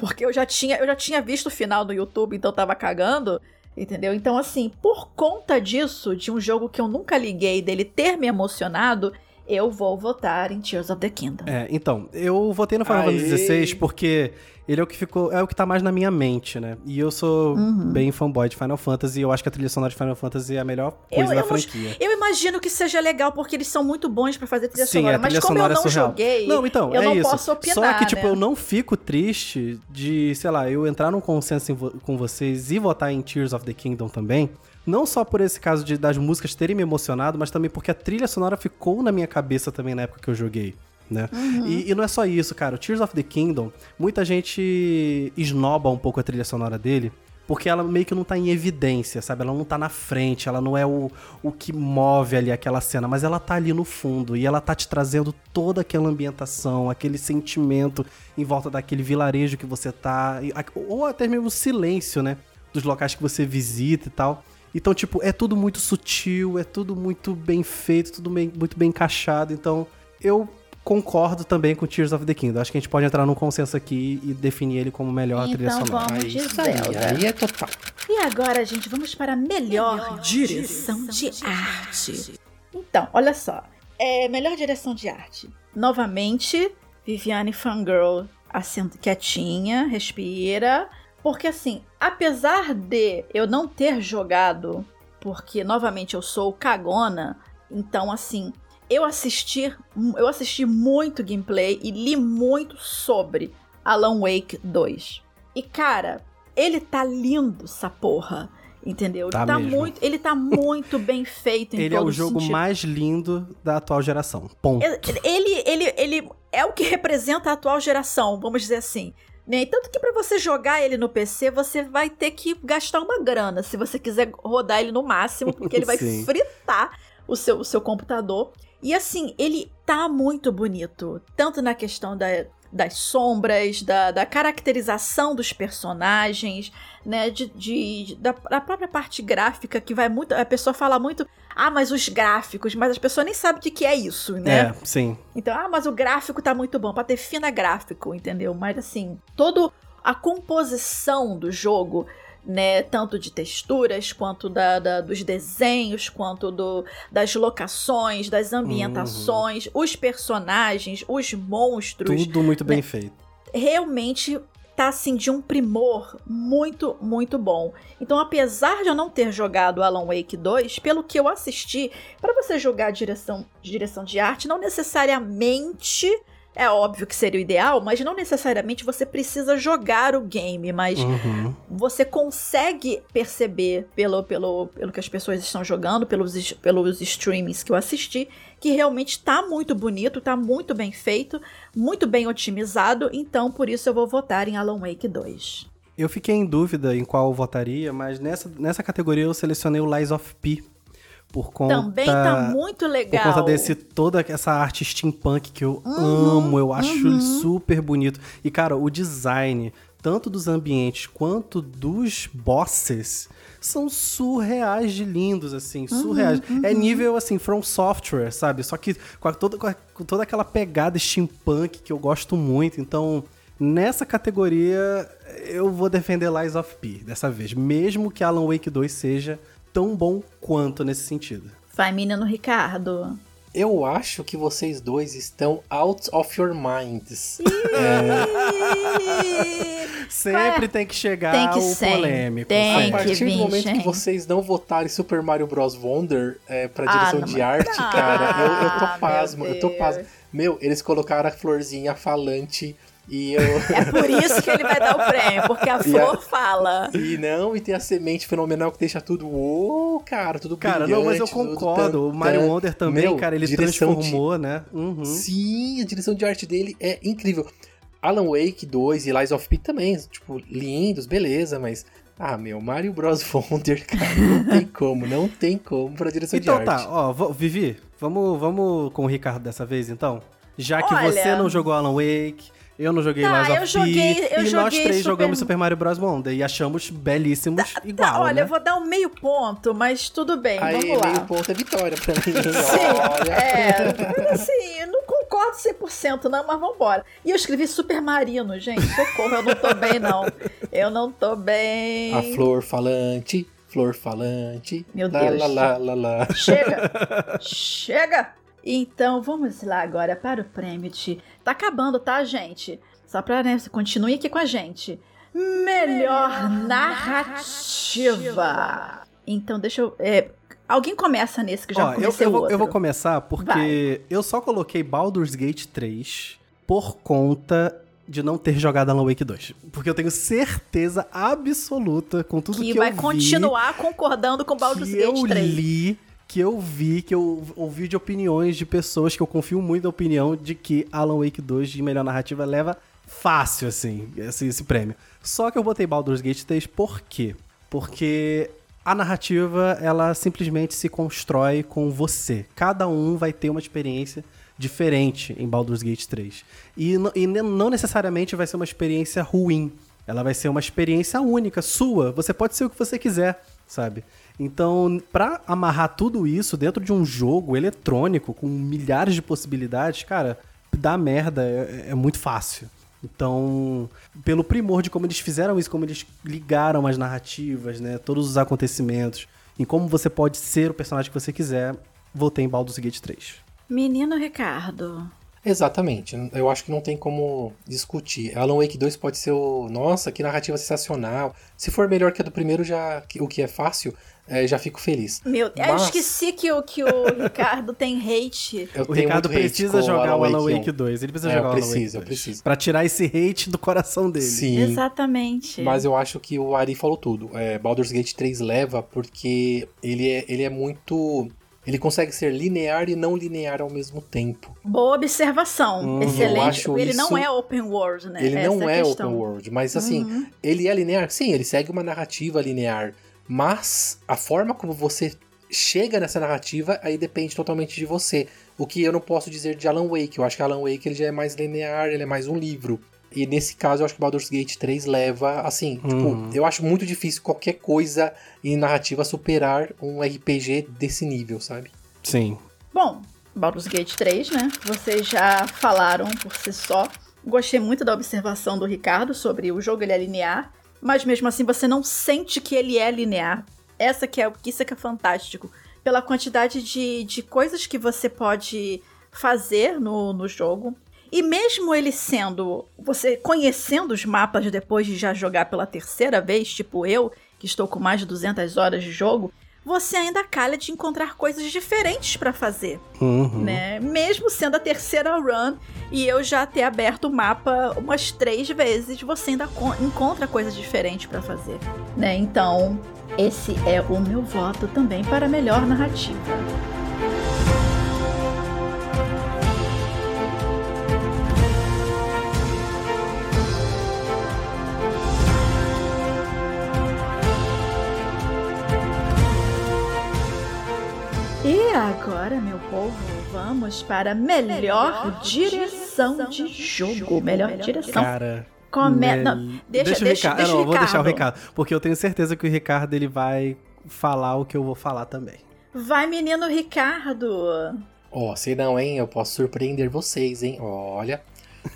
Porque eu já tinha, eu já tinha visto o final no YouTube, então eu tava cagando. Entendeu? Então, assim, por conta disso, de um jogo que eu nunca liguei, dele ter me emocionado, eu vou votar em Tears of the Kingdom. É, então, eu votei no Final! Fantasy XVI porque ele é o que ficou, é o que tá mais na minha mente, né? E eu sou Uhum. bem fanboy de Final Fantasy e eu acho que a trilha sonora de Final Fantasy é a melhor Eu- coisa da eu franquia. Eu imagino que seja legal, porque eles são muito bons pra fazer trilha Sim, sonora. a Mas trilha como eu sonora é não joguei, Não, então, eu é não isso. posso opinar, Só que, tipo, né? eu não fico triste de, sei lá, eu entrar num consenso vo- com vocês e votar em Tears of the Kingdom também. Não só por esse caso de, das músicas terem me emocionado, mas também porque a trilha sonora ficou na minha cabeça também na época que eu joguei. Né? Uhum. E, e não é só isso, cara. O Tears of the Kingdom, muita gente esnoba um pouco a trilha sonora dele, porque ela meio que não tá em evidência, sabe? Ela não tá na frente, ela não é o, o que move ali aquela cena, mas ela tá ali no fundo e ela tá te trazendo toda aquela ambientação, aquele sentimento em volta daquele vilarejo que você tá, ou até mesmo o silêncio, né? Dos locais que você visita e tal. Então, tipo, é tudo muito sutil, é tudo muito bem feito, tudo bem- muito bem encaixado. Então, eu concordo também com Tears of the Kingdom. Acho que a gente pode entrar num consenso aqui e definir ele como melhor trilha Então sonora. vamos Aí, de Zelda. aí é total. E agora, gente, vamos para a melhor, direção, de, arte. Então, olha só. É, melhor direção de arte. Novamente, Viviane Fangirl assenta quietinha, respira. Porque assim, apesar de eu não ter jogado, porque novamente eu sou cagona, então assim, eu assisti, eu assisti muito gameplay e li muito sobre Alan Wake 2. E cara, ele tá lindo, essa porra. Entendeu? Tá ele, tá mesmo. muito, ele tá muito bem feito em Ele é o jogo sentido. mais lindo da atual geração. Ponto. Ele, ele, ele é o que representa a atual geração, vamos dizer assim. Né? Tanto que pra você jogar ele no PC, você vai ter que gastar uma grana, se você quiser rodar ele no máximo, porque ele vai fritar o seu, o seu computador. E assim, ele tá muito bonito, tanto na questão da, das sombras, da, da caracterização dos personagens, né, de, de- da, da própria parte gráfica, que vai muito. A pessoa fala muito, ah, mas os gráficos, mas as pessoas nem sabem o que é isso, né? É, sim. Então, ah, mas o gráfico tá muito bom. Pra ter fina gráfico, entendeu? Mas assim, toda a composição do jogo, né? Tanto de texturas, quanto da, da- dos desenhos, quanto do, das locações, das ambientações, os personagens, os monstros Tudo muito né? bem feito. realmente tá assim de um primor muito, muito bom. Então, apesar de eu não ter jogado Alan Wake 2, pelo que eu assisti, para você jogar direção, direção de arte, não necessariamente é óbvio que seria o ideal, mas não necessariamente você precisa jogar o game, mas Uhum. você consegue perceber pelo, pelo, pelo que as pessoas estão jogando, pelos, pelos streamings que eu assisti, que realmente tá muito bonito, tá muito bem feito, muito bem otimizado, então por isso eu vou votar em Alan Wake 2. Eu fiquei em dúvida em qual eu votaria, mas nessa, nessa categoria eu selecionei o Lies of P. Por conta, Também tá muito Por legal. conta desse, toda essa arte steampunk que eu Uhum, amo, eu acho uhum. super bonito. E, cara, o design, tanto dos ambientes quanto dos bosses, são surreais de lindos, assim, Uhum, surreais. É nível, assim, From Software, sabe? Só que com, toda, com toda aquela pegada steampunk que eu gosto muito. Então, nessa categoria, eu vou defender Lies of P dessa vez. Mesmo que Alan Wake 2 seja tão bom quanto nesse sentido. Vai, menino Ricardo. Eu acho que vocês dois estão out of your minds. Sempre é? tem que chegar Tem que o ser. polêmico. Tem A que partir vir, do momento gente. que vocês não votarem Super Mario Bros. Wonder é, pra Ah, direção não, de arte, Ah, cara, eu, eu tô pasmo, eu tô pasmo. Meu, eles colocaram a florzinha falante e eu. É por isso que ele vai dar o prêmio, porque a E flor a- fala. E não, e tem a semente fenomenal que deixa tudo, ô, cara, tudo Cara, não, mas eu tudo concordo. tan- O Mario tan- Wonder também, Meu, cara, ele direção de- transformou, né? Uhum. Sim, a direção de arte dele é incrível. Alan Wake 2 e Lies of P também, tipo, lindos, beleza, mas. Ah, meu, Mario Bros. Wonder, cara, não tem como, não tem como pra direção Então de arte. tá, ó, Vivi, vamos, vamos com o Ricardo dessa vez, então? Já que Olha- você não jogou Alan Wake, eu não joguei Tá, Lies of eu joguei- P, eu e nós joguei três Super- jogamos Super Mario Bros. Wonder e achamos belíssimos igual, Tá, olha, né? eu vou dar um meio ponto, mas tudo bem, Aí, vamos lá. meio ponto é vitória pra mim. Sim, Olha. é, assim, eu não concordo 100% não, mas vambora. E eu escrevi Super Marino, gente, socorro, eu não tô bem não. Eu não tô bem. A flor falante, flor falante. Meu lá, Deus. Lá, lá, lá, lá. Chega! Chega! Então, vamos lá agora para o prêmio de... Tá acabando, tá, gente? Só pra, né, continue aqui com a gente. Melhor narrativa. Então, deixa eu... É, alguém começa nesse que já Ó, eu, comecei eu o vou, eu vou começar porque Vai. eu só coloquei Baldur's Gate 3 por conta de não ter jogado Alan Wake 2. Porque eu tenho certeza absoluta com tudo que, que vai eu vi, continuar concordando com Baldur's que Gate eu 3. li, que eu vi, que eu ouvi de opiniões de pessoas que eu confio muito na opinião de que Alan Wake 2 de melhor narrativa leva fácil, assim, esse, esse prêmio. Só que eu botei Baldur's Gate 3 por quê? Porque a narrativa, ela simplesmente se constrói com você. Cada um vai ter uma experiência diferente em Baldur's Gate 3. E, e não necessariamente vai ser uma experiência ruim. Ela vai ser uma experiência única, sua. Você pode ser o que você quiser, sabe? Então, pra amarrar tudo isso dentro de um jogo eletrônico com milhares de possibilidades, cara, dá merda, é, é muito fácil. Então, pelo primor de como eles fizeram isso, como eles ligaram as narrativas, né, todos os acontecimentos, em como você pode ser o personagem que você quiser, votei em Baldur's Gate 3. Menino Ricardo. Exatamente. Eu acho que não tem como discutir. Alan Wake 2 pode ser o. Nossa, que narrativa sensacional. Se for melhor que a do primeiro, já o que é fácil, é, já fico feliz. Meu, eu Mas- esqueci que o, que o Ricardo tem hate. Eu O Ricardo precisa jogar o Alan Wake 1. 2. Ele precisa É, eu jogar o Alan Wake preciso, eu 2. preciso. Pra tirar esse hate do coração dele. Sim. Exatamente. Mas eu acho que o Ari falou tudo. É, Baldur's Gate 3 leva porque ele é, ele é muito. Ele consegue ser linear e não linear ao mesmo tempo. Boa observação. Eu Excelente. Ele isso- não é open world, né? Ele Essa não é questão. open world, mas assim, Uhum. ele é linear? Sim, ele segue uma narrativa linear. Mas a forma como você chega nessa narrativa aí depende totalmente de você. O que eu não posso dizer de Alan Wake. Eu acho que Alan Wake ele já é mais linear, ele é mais um livro. E nesse caso, eu acho que Baldur's Gate 3 leva, assim, Uhum. tipo, eu acho muito difícil qualquer coisa em narrativa superar um RPG desse nível, sabe? Sim. Bom, Baldur's Gate 3, né? Vocês já falaram por si só. Gostei muito da observação do Ricardo sobre o jogo ele é linear, mas mesmo assim você não sente que ele é linear. Essa que é o isso é que é fantástico. Pela quantidade de, de coisas que você pode fazer no, no jogo. E mesmo ele sendo. Você conhecendo os mapas depois de já jogar pela terceira vez, tipo eu, que estou com mais de 200 horas de jogo, você ainda calha de encontrar coisas diferentes pra fazer, Uhum. né? Mesmo sendo a terceira run e eu já ter aberto o mapa umas três vezes, você ainda co- encontra coisas diferentes pra fazer, né? Então, esse é o meu voto também para a melhor narrativa. E agora, meu povo, vamos para a melhor, direção, de jogo. Melhor, direção. Cara. Come... mel- Não, deixa, o deixa, Ricardo. deixa não, vou deixar o Ricardo. Porque eu tenho certeza que o Ricardo ele vai falar o que eu vou falar também. Vai, menino Ricardo. Ó, sei não, hein? Eu posso surpreender vocês, hein? Olha.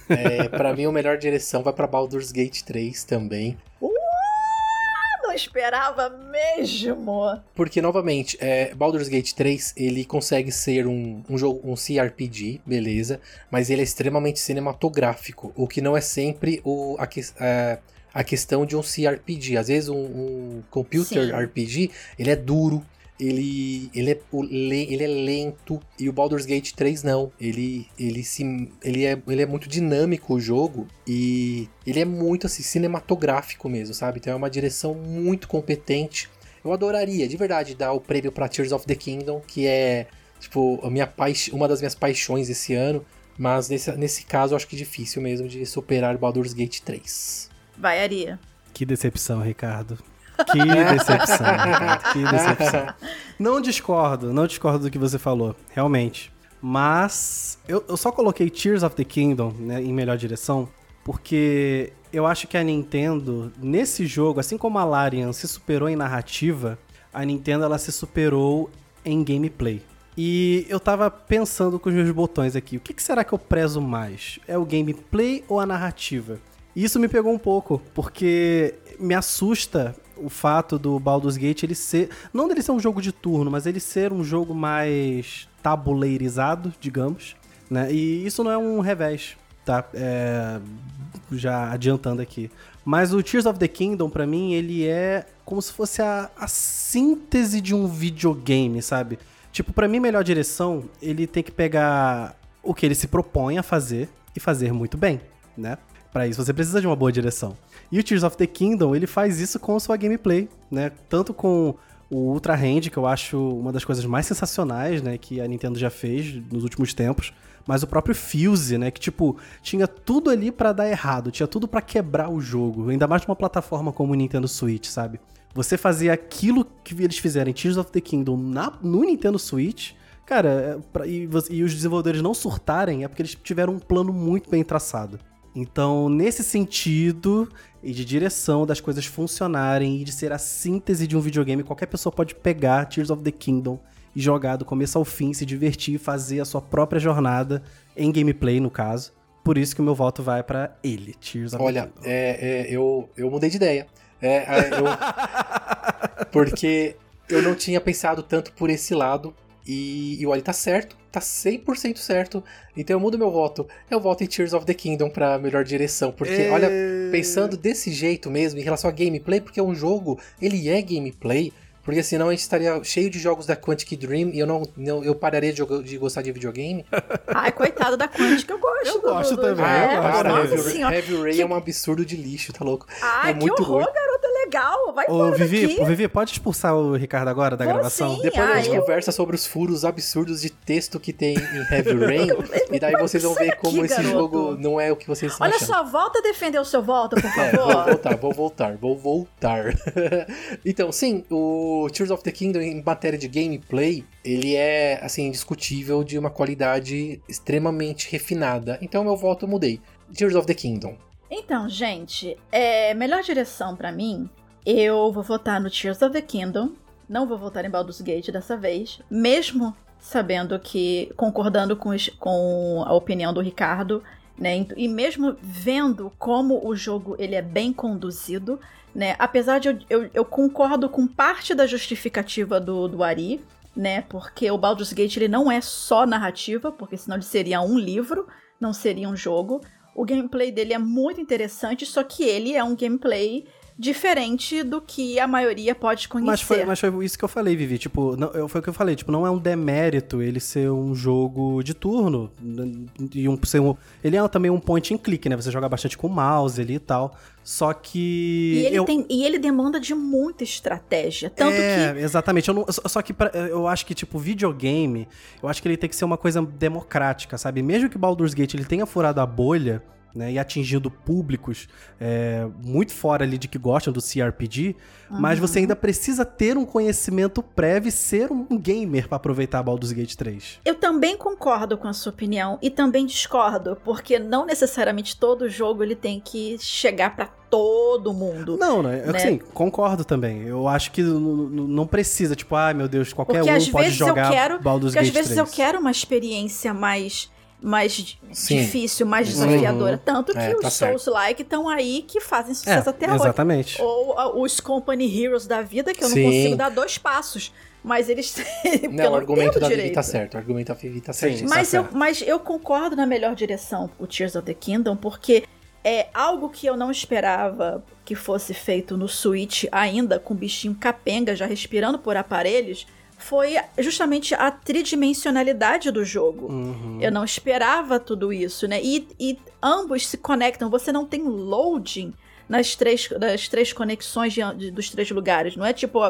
É, para mim, a melhor direção vai pra Baldur's Gate 3 também. Não esperava mesmo. Porque, novamente, é, Baldur's Gate 3, ele consegue ser um, um jogo, um CRPG, beleza, mas ele é extremamente cinematográfico, o que não é sempre o, a, é, a questão de um CRPG. Às vezes um, um computer Sim. RPG, ele é duro, ele, ele, é, ele é lento, e o Baldur's Gate 3 não. Ele, ele, se, ele, é, ele é muito dinâmico o jogo, e ele é muito assim, cinematográfico mesmo, sabe? Então é uma direção muito competente. Eu adoraria, de verdade, dar o prêmio pra Tears of the Kingdom, que é, tipo, a minha paix- uma das minhas paixões esse ano. Mas nesse, nesse caso, eu acho que é difícil mesmo de superar Baldur's Gate 3. Vai, Aria. Que decepção, Ricardo. Que decepção. Que decepção. Não discordo, não discordo do que você falou, realmente. Mas eu, eu só coloquei Tears of the Kingdom né, em melhor direção porque eu acho que a Nintendo, nesse jogo, assim como a Larian se superou em narrativa, a Nintendo ela se superou em gameplay. E eu tava pensando com os meus botões aqui, o que, que será que eu prezo mais? É o gameplay ou a narrativa? E isso me pegou um pouco, porque me assusta o fato do Baldur's Gate ele ser, não dele ser um jogo de turno, mas ele ser um jogo mais tabuleirizado, digamos, né? E isso não é um revés, tá? É, já adiantando aqui. Mas o Tears of the Kingdom, para mim, ele é como se fosse a, a síntese de um videogame, sabe? Tipo, para mim, melhor direção, ele tem que pegar o que ele se propõe a fazer e fazer muito bem, né? Para isso você precisa de uma boa direção. E o Tears of the Kingdom, ele faz isso com sua gameplay, né? Tanto com o Ultra Hand, que eu acho uma das coisas mais sensacionais, né, que a Nintendo já fez nos últimos tempos, mas o próprio Fuse, né, que tipo, tinha tudo ali para dar errado, tinha tudo para quebrar o jogo, ainda mais numa plataforma como o Nintendo Switch, sabe? Você fazia aquilo que eles fizeram em Tears of the Kingdom na, no Nintendo Switch, cara, é, pra, e, e os desenvolvedores não surtarem é porque eles tiveram um plano muito bem traçado. Então, nesse sentido e de direção das coisas funcionarem e de ser a síntese de um videogame, qualquer pessoa pode pegar Tears of the Kingdom e jogar do começo ao fim, se divertir, fazer a sua própria jornada em gameplay, no caso. Por isso que o meu voto vai para ele, Tears of Olha, the Kingdom. é, é, eu, eu mudei de ideia. É, é, eu... Porque eu não tinha pensado tanto por esse lado. E, e olha, tá certo, tá 100% certo. Então eu mudo meu voto. Eu voto em Tears of the Kingdom pra melhor direção. Porque, É. olha, pensando desse jeito mesmo, em relação a gameplay, porque um jogo, ele é gameplay. Porque senão a gente estaria cheio de jogos da Quantic Dream e eu não, não eu pararia de, jogar- de gostar de videogame. Ai, coitado da Quantic, eu gosto. Eu do- gosto do- também, É, eu gosto. Cara, nossa Heavy. Heavy Rain Que- é um absurdo de lixo, tá louco? Ai, é que muito horror, ruim. garota legal. Vai Ô, embora Vivi, daqui. ô, Vivi, pode expulsar o Ricardo agora da Vou gravação? sim. Depois a gente eu- conversa sobre os furos absurdos de texto que tem em Heavy Rain. e daí Mas vocês vão ver como daqui, esse garoto. jogo não é o que vocês estão Olha achando. só, volta a defender o seu voto, por É, vou favor. voltar, vou voltar, vou voltar. então, sim, o Tears of the Kingdom em matéria de gameplay, ele é, assim, indiscutível de uma qualidade extremamente refinada. Então, meu voto eu mudei. Tears of the Kingdom. Então, gente, é, melhor direção pra mim, eu vou votar no Tears of the Kingdom. Não vou votar em Baldur's Gate dessa vez, mesmo sabendo que concordando com, os- com a opinião do Ricardo, né, e mesmo vendo como o jogo ele é bem conduzido, né, apesar de eu, eu, eu concordo com parte da justificativa do, do Ari, né, porque o Baldur's Gate ele não é só narrativa, porque senão ele seria um livro, não seria um jogo. O gameplay dele é muito interessante, só que ele é um gameplay diferente do que a maioria pode conhecer. Mas foi, mas foi isso que eu falei, Vivi. Tipo, não, eu- foi o que eu falei. Tipo, não é um demérito ele ser um jogo de turno. E um, ser um, ele é também um point and click, né? Você joga bastante com o mouse ali e tal. Só que. E ele, eu, tem, e ele demanda de muita estratégia. Tanto é, que. exatamente. Eu não- só só que pra- eu acho que, tipo, videogame, eu acho que ele tem que ser uma coisa democrática, sabe? Mesmo que Baldur's Gate ele tenha furado a bolha, né, e atingindo públicos é, muito fora ali de que gostam do CRPG, mas Uhum. você ainda precisa ter um conhecimento prévio e ser um gamer pra aproveitar Baldur's Gate 3. Eu também concordo com a sua opinião e também discordo, porque não necessariamente todo jogo ele tem que chegar pra todo mundo. Não, né? Eu, Né? Assim, concordo também. Eu acho que não precisa, tipo, ai meu Deus, qualquer Porque um pode jogar quero- Baldur's Porque às Gate vezes 3. eu quero uma experiência mais, mais Sim. difícil, mais Uhum. desafiadora. Tanto que É, tá os certo. Souls-like estão aí que fazem É, sucesso até hoje. exatamente. Ou os Company Heroes da vida, que eu não Sim. consigo dar dois passos. Mas eles. Não, o argumento tenho da Vivi tá certo. O argumento da Vivi tá Sim. certo. Mas Tá eu, certo. mas eu concordo na melhor direção o Tears of the Kingdom, porque é algo que eu não esperava que fosse feito no Switch ainda, com o bichinho capenga já respirando por aparelhos, foi justamente a tridimensionalidade do jogo. Uhum. Eu não esperava tudo isso, né? E, e ambos se conectam. Você não tem loading nas três, nas três conexões de- de- dos três lugares. Não é tipo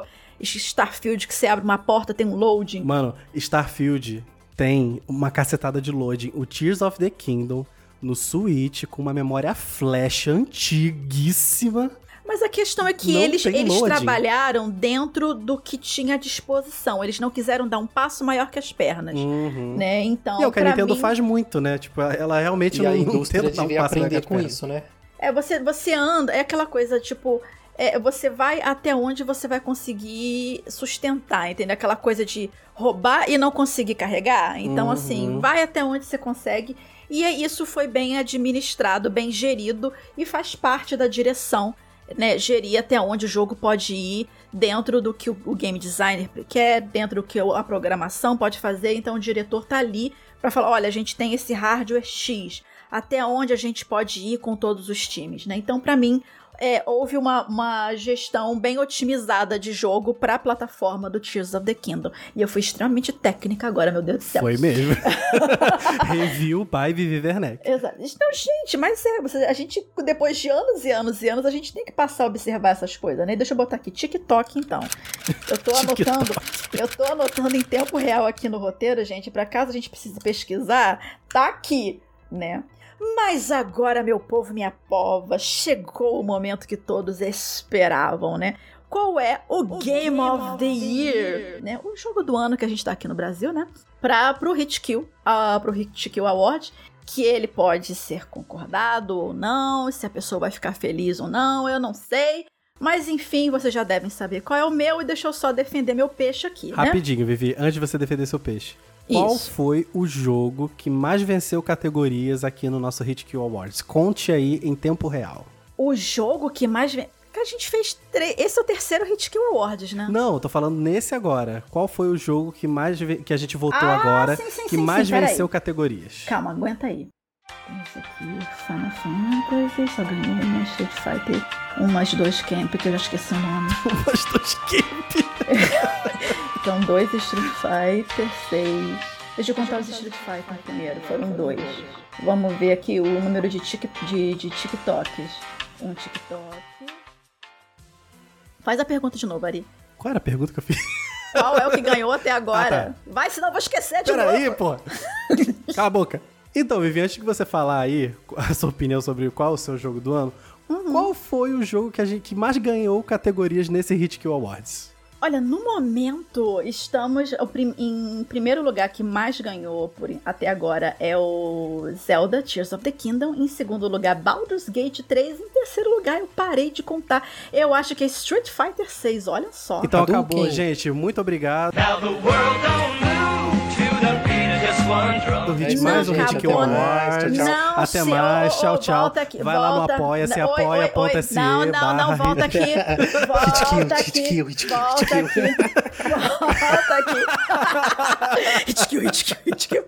Starfield que você abre uma porta, tem um loading. Mano, Starfield tem uma cacetada de loading. O Tears of the Kingdom no Switch com uma memória flash antiguíssima. Mas a questão é que Não eles, eles loading. trabalharam dentro do que tinha à disposição. Eles não quiseram dar um passo maior que as pernas. Uhum. Né? Então, e é o que a Nintendo mim, faz muito, né? Tipo, ela realmente E não, a não indústria tenta dar um passo maior que aprender as com pernas. isso, né? É, você, você anda, é aquela coisa, tipo, é, você vai até onde você vai conseguir sustentar, entendeu? Aquela coisa de roubar e não conseguir carregar. Então, Uhum. assim, vai até onde você consegue. E é- isso foi bem administrado, bem gerido e faz parte da direção né, gerir até onde o jogo pode ir dentro do que o game designer quer, dentro do que a programação pode fazer. Então o diretor tá ali para falar, olha, a gente tem esse hardware X, até onde a gente pode ir com todos os times, né? Então, para mim, é, houve uma, uma gestão bem otimizada de jogo para a plataforma do Tears of the Kingdom. E eu fui extremamente técnica agora, meu Deus do céu. Foi mesmo. Review by Vivi Werneck. Exato. Então, gente, mas é, a gente, depois de anos e anos e anos, a gente tem que passar a observar essas coisas, né? Deixa eu botar aqui, TikTok, então. Eu tô anotando, eu tô anotando em tempo real aqui no roteiro, gente, para caso a gente precise pesquisar, tá aqui, né? Mas agora, meu povo, minha pova, chegou o momento que todos esperavam, né? Qual é o, o Game, Game, of, the, Year? Year? Né? O jogo do ano que a gente tá aqui no Brasil, né? Pra, pro Hitkill, uh, pro Hitkill Award, que ele pode ser concordado ou não, se a pessoa vai ficar feliz ou não, eu não sei. Mas enfim, vocês já devem saber qual é o meu e deixa eu só defender meu peixe aqui, né? Rapidinho, Vivi, antes de você defender seu peixe. Qual Isso. foi o jogo que mais venceu categorias aqui no nosso Hit Kill Awards? Conte aí em tempo real. O jogo que mais venceu. A gente fez três. Esse é o terceiro Hit Kill Awards, né? Não, tô falando nesse agora. Qual foi o jogo que mais que a gente votou ah, agora sim, sim, que sim, mais venceu categorias? Calma, aguenta aí. Esse aqui, Final Fantasy, só ganhou uma Street Fighter, umas dois Camp, que eu já esqueci o nome. umas dois Camp. São dois Street Fighter, seis. Deixa eu contar os Street Fighter primeiro, foram dois. Vamos ver aqui o número de, tic, de, de TikToks. Um TikTok. Faz a pergunta de novo, Ari. Qual era a pergunta que eu fiz? Qual é o que ganhou até agora? Ah, tá. Vai, senão eu vou esquecer de Pera novo. Peraí, pô. Cala a boca. Então, Vivi, antes de você falar aí a sua opinião sobre qual o seu jogo do ano, uhum. qual foi o jogo que, a gente, que mais ganhou categorias nesse Hit Kill Awards? Olha, no momento estamos em primeiro lugar que mais ganhou por, até agora é o Zelda Tears of the Kingdom, em segundo lugar Baldur's Gate 3, em terceiro lugar eu parei de contar. Eu acho que é Street Fighter 6, olha só. Então acabou, gente. Muito obrigado. Now the world don't move to the Hit, mais um Hit Kill Award. Não, Até mais, tchau, tchau. Volta aqui, Vai lá no apoia-se, apoia.se. Não, não, não, volta aqui. Volta aqui. Hit Kill, Hit Kill, Hit Kill. Volta aqui. Hit Kill, Hit Kill, Hit Kill.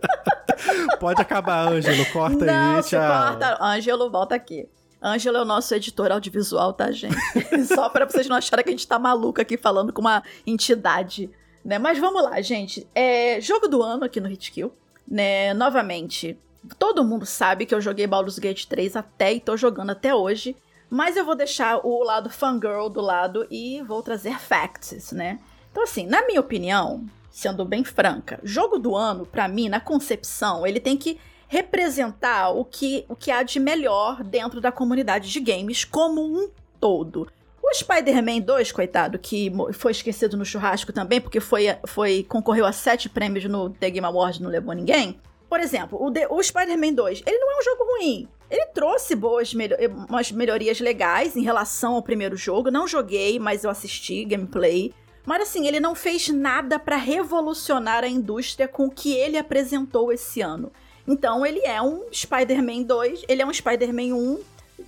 Pode acabar, Ângelo. Corta não, aí, tchau. Corta. Ângelo, volta aqui. Ângelo é o nosso editor audiovisual, tá, gente? Só para vocês não acharem que a gente tá maluca aqui falando com uma entidade, né? Mas vamos lá, gente. É jogo do ano aqui no Hitkill né? Novamente, todo mundo sabe que eu joguei Baldur's Gate 3 até e tô jogando até hoje. Mas eu vou deixar o lado fangirl do lado e vou trazer facts, né? Então, assim, na minha opinião, sendo bem franca, jogo do ano, para mim, na concepção, ele tem que representar o que, o que há de melhor dentro da comunidade de games como um todo. O Spider-Man 2, coitado, que foi esquecido no churrasco também, porque foi, foi concorreu a sete prêmios no The Game Awards e não levou ninguém. Por exemplo, o, o Spider-Man 2, ele não é um jogo ruim. Ele trouxe boas melhor, umas melhorias legais em relação ao primeiro jogo. Não joguei, mas eu assisti gameplay. Mas assim, ele não fez nada para revolucionar a indústria com o que ele apresentou esse ano. Então ele é um Spider-Man 2, ele é um Spider-Man 1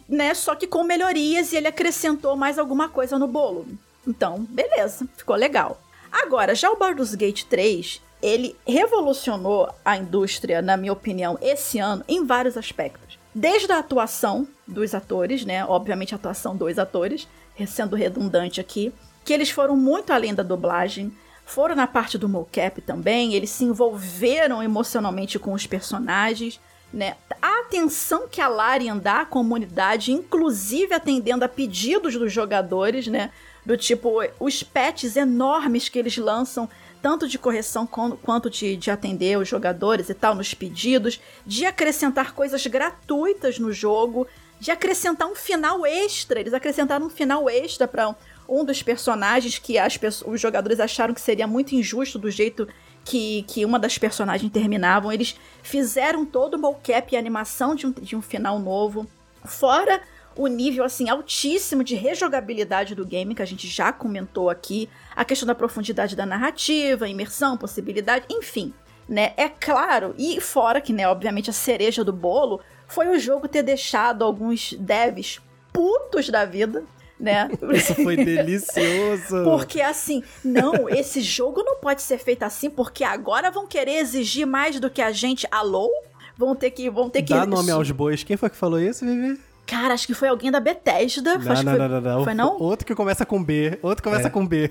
né? Só que com melhorias e ele acrescentou mais alguma coisa no bolo. Então, beleza, ficou legal. Agora, já o Baldur's Gate 3, ele revolucionou a indústria, na minha opinião, esse ano em vários aspectos. Desde a atuação dos atores, né? Obviamente a atuação dos atores, sendo redundante aqui, que eles foram muito além da dublagem, foram na parte do mocap também, eles se envolveram emocionalmente com os personagens, né? A atenção que a Larian dá à comunidade, inclusive atendendo a pedidos dos jogadores, né? Do tipo, os patches enormes que eles lançam, tanto de correção quanto de, de atender os jogadores e tal, nos pedidos, de acrescentar coisas gratuitas no jogo, de acrescentar um final extra. Eles acrescentaram um final extra para um dos personagens que as, os jogadores acharam que seria muito injusto do jeito que, que uma das personagens terminavam. Eles fizeram todo o mocap e animação de um, de um final novo. Fora o nível assim altíssimo de rejogabilidade do game que a gente já comentou aqui, a questão da profundidade da narrativa, imersão, possibilidade, enfim, né? É claro, e fora que, né, obviamente a cereja do bolo foi o jogo ter deixado alguns devs putos da vida, né? Isso foi delicioso. Porque assim, não, esse jogo não pode ser feito assim, porque agora vão querer exigir mais do que a gente. Alô? Vão ter que. Vão ter que... Dá nome aos bois. Quem foi que falou isso, Vivi? Cara, acho que foi alguém da Bethesda. Não, acho não, que foi... não, não, não. Foi não? Outro que começa com B. Outro que começa É. com B.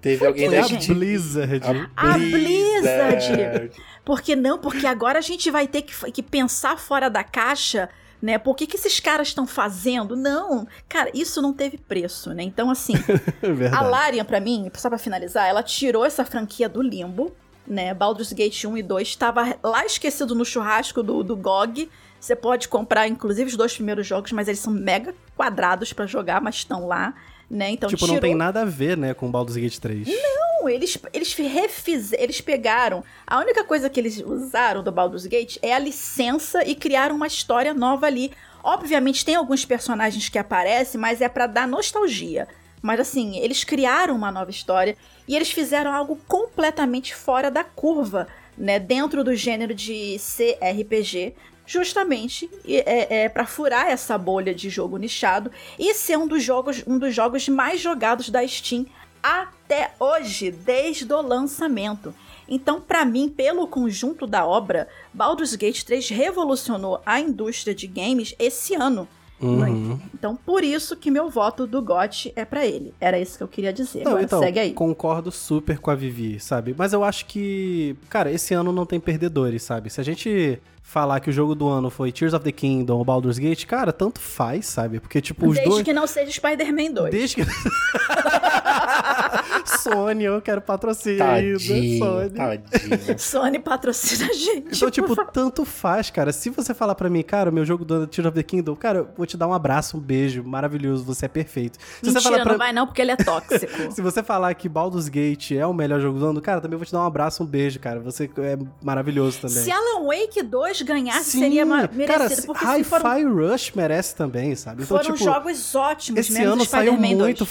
Teve alguém Foi da a gente. Blizzard. A Blizzard. Porque não? Porque agora a gente vai ter que, que pensar fora da caixa, né? Por que, que esses caras estão fazendo? Não, cara, isso não teve preço, né? Então, assim, É a. Larian, pra mim, só pra finalizar, ela tirou essa franquia do limbo, né? Baldur's Gate 1 e 2 estava lá esquecido no churrasco do, do GOG. Você pode comprar, inclusive, os dois primeiros jogos, mas eles são mega quadrados pra jogar, mas estão lá, né? Então, tipo, tirou... não tem nada a ver, né, com Baldur's Gate 3. Não, eles, eles refizeram, eles pegaram. A única coisa que eles usaram do Baldur's Gate é a licença e criaram uma história nova ali. Obviamente tem alguns personagens que aparecem, mas é pra dar nostalgia. Mas assim, eles criaram uma nova história e eles fizeram algo completamente fora da curva, né? Dentro do gênero de CRPG, justamente é, é, para furar essa bolha de jogo nichado e ser um dos jogos, um dos jogos mais jogados da Steam até hoje, desde o lançamento. Então, pra mim, pelo conjunto da obra, Baldur's Gate 3 revolucionou a indústria de games esse ano. Uhum. Então, por isso que meu voto do GOT é pra ele. Era isso que eu queria dizer. Não, Agora, então, segue aí. concordo super com a Vivi, sabe? Mas eu acho que, cara, esse ano não tem perdedores, sabe? Se a gente falar que o jogo do ano foi Tears of the Kingdom ou Baldur's Gate, cara, tanto faz, sabe? Porque, tipo, os Desde dois... que não seja Spider-Man 2. Desde que... Sony, eu quero patrocínio Tadinho, Sony. tadinho. Sony patrocina a gente. Então, tipo, tanto faz, cara. Se você falar pra mim, cara, o meu jogo do ano é Tears of the Kingdom, cara, eu vou te dar um abraço, um beijo, maravilhoso, você é perfeito. Se Mentira, você falar pra... não vai não, porque ele é tóxico. Se você falar que Baldur's Gate é o melhor jogo do ano, cara, também vou te dar um abraço, um beijo, cara. Você é maravilhoso também. Se Alan Wake 2 ganhasse, Sim, seria merecido. cara, porque Hi-Fi foram, Rush merece também, sabe? Então, foram tipo, jogos ótimos, esse menos ano saiu Spider-Man 2. muito.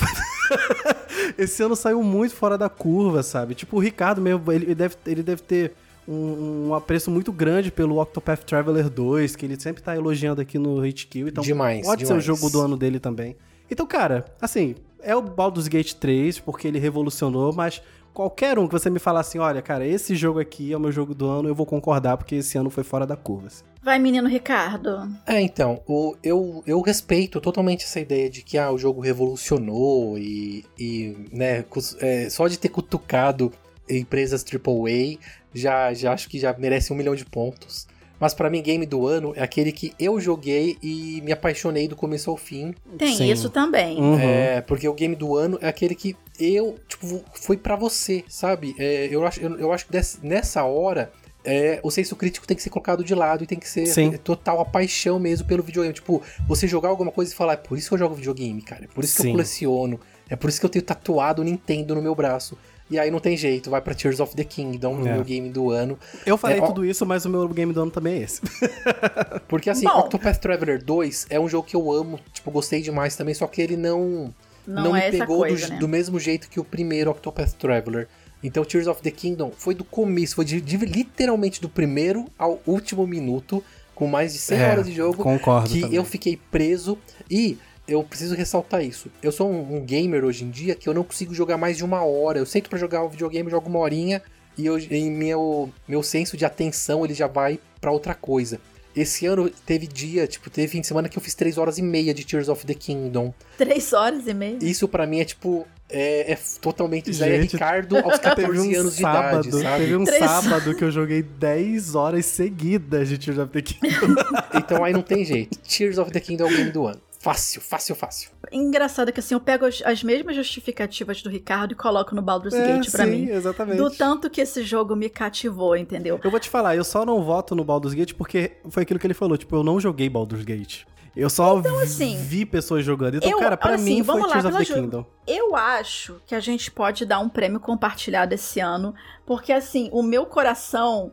esse ano saiu muito fora da curva, sabe? Tipo, o Ricardo mesmo, ele deve, ele deve ter um, um apreço muito grande pelo Octopath Traveler 2, que ele sempre tá elogiando aqui no HQ. Então, Demais, pode ser o demais. jogo do ano dele também. Então, cara, assim, é o Baldur's Gate 3, porque ele revolucionou, mas qualquer um que você me falar assim, olha, cara, esse jogo aqui é o meu jogo do ano, eu vou concordar, porque esse ano foi fora da curva. assim. Vai, menino Ricardo. É, então, o, eu, eu respeito totalmente essa ideia de que ah, o jogo revolucionou e, e né, é, só de ter cutucado empresas AAA, já, já acho que já merece um milhão de pontos. Mas pra mim, game do ano é aquele que eu joguei e me apaixonei do começo ao fim. Tem Sim. isso também. Uhum. É, porque o game do ano é aquele que eu, tipo, foi pra você, sabe? É, eu, acho, eu, eu acho que dessa- nessa hora. é, o senso crítico tem que ser colocado de lado e tem que ser Sim. total a paixão mesmo pelo videogame. Tipo, você jogar alguma coisa e falar, é por isso que eu jogo videogame, cara. É por isso que Sim. eu coleciono. É por isso que eu tenho tatuado o Nintendo no meu braço. E aí não tem jeito, vai pra Tears of the Kingdom, no É. meu game do ano. Eu falei É, ó- tudo isso, mas o meu game do ano também é esse. Porque assim, Bom. Octopath Traveler 2 é um jogo que eu amo, tipo, gostei demais também, só que ele não. Não, não, é me pegou coisa, do, né? do mesmo jeito que o primeiro Octopath Traveler. Então, Tears of the Kingdom foi do começo, foi de, de- literalmente do primeiro ao último minuto, com mais de 100 É, horas de jogo, Concordo que também. eu fiquei preso. E eu preciso ressaltar isso. Eu sou um, um gamer hoje em dia que eu não consigo jogar mais de uma hora. Eu sento pra jogar o videogame, eu jogo uma horinha e, eu, e meu, meu senso de atenção ele já vai pra outra coisa. Esse ano teve dia, tipo, teve fim de semana que eu fiz 3 horas e meia de Tears of the Kingdom. Três horas e meia. Isso pra mim é tipo. É, é totalmente. É Gente, Ricardo aos 14 Teve um anos de sábado, idade, sabe? teve um Três- sábado que eu joguei 10 horas seguidas de Tears of the Kingdom. Então aí não tem jeito. Tears of the Kingdom é o game do ano. Fácil, fácil, fácil. Engraçado que assim, eu pego as, as mesmas justificativas do Ricardo e coloco no Baldur's É, Gate pra sim, mim. exatamente. Do tanto que esse jogo me cativou, entendeu? Eu vou te falar, eu só não voto no Baldur's Gate porque foi aquilo que ele falou, tipo, eu não joguei Baldur's Gate. Eu só vi- assim, vi pessoas jogando. Então, eu- cara, pra olha mim assim, foi lá, Tears of the Kingdom. Eu acho que a gente pode dar um prêmio compartilhado esse ano, porque assim, o meu coração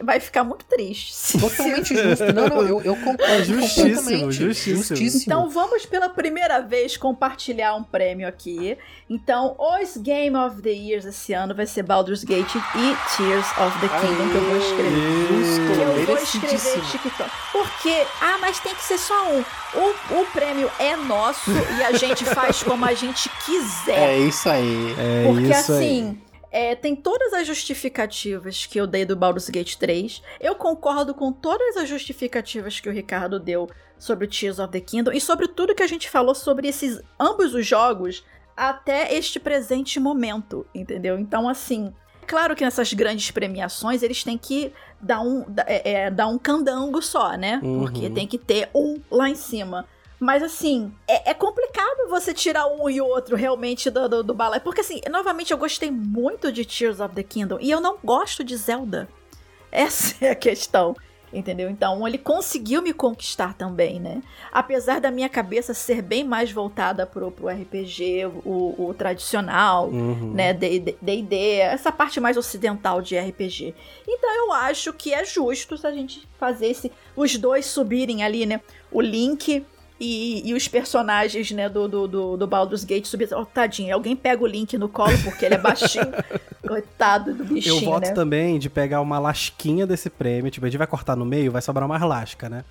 vai ficar muito triste. Totalmente justo. Não, não, eu, eu concordo. Justíssimo, justíssimo. justíssimo. Então vamos pela primeira vez compartilhar um prêmio aqui. Então, os Game of the Years esse ano vai ser Baldur's Gate e Tears of the Kingdom, que eu vou escrever. Justo, Que eu vou escrever TikTok. Porque, ah, mas tem que ser só um. O, o prêmio é nosso e a gente faz como a gente quiser. É isso aí. É Porque isso aí. É, tem todas as justificativas que eu dei do Baldur's Gate 3. Eu concordo com todas as justificativas que o Ricardo deu sobre o Tears of the Kingdom e sobre tudo que a gente falou sobre esses ambos os jogos até este presente momento, entendeu? Então, assim, claro que nessas grandes premiações eles têm que dar um, é, é, dar um candango só, né? Uhum. Porque tem que ter um lá em cima. Mas assim, é, é complicado você tirar um e outro realmente do, do, do balai. Porque assim, novamente, eu gostei muito de Tears of the Kingdom. E eu não gosto de Zelda. Essa é a questão. Entendeu? Então ele conseguiu me conquistar também, né? Apesar da minha cabeça ser bem mais voltada pro, pro RPG, o, o tradicional, Uhum. né, D&D, essa parte mais ocidental de RPG. Então eu acho que é justo se a gente fazer esse, os dois subirem ali, né, o Link e, e os personagens, né, do, do, do, do Baldur's Gate subirem. Oh, tadinho, alguém pega o Link no colo porque ele é baixinho. Coitado do bichinho, Eu voto né? também de pegar uma lasquinha desse prêmio. Tipo, a gente vai cortar no meio, vai sobrar mais lasca, né?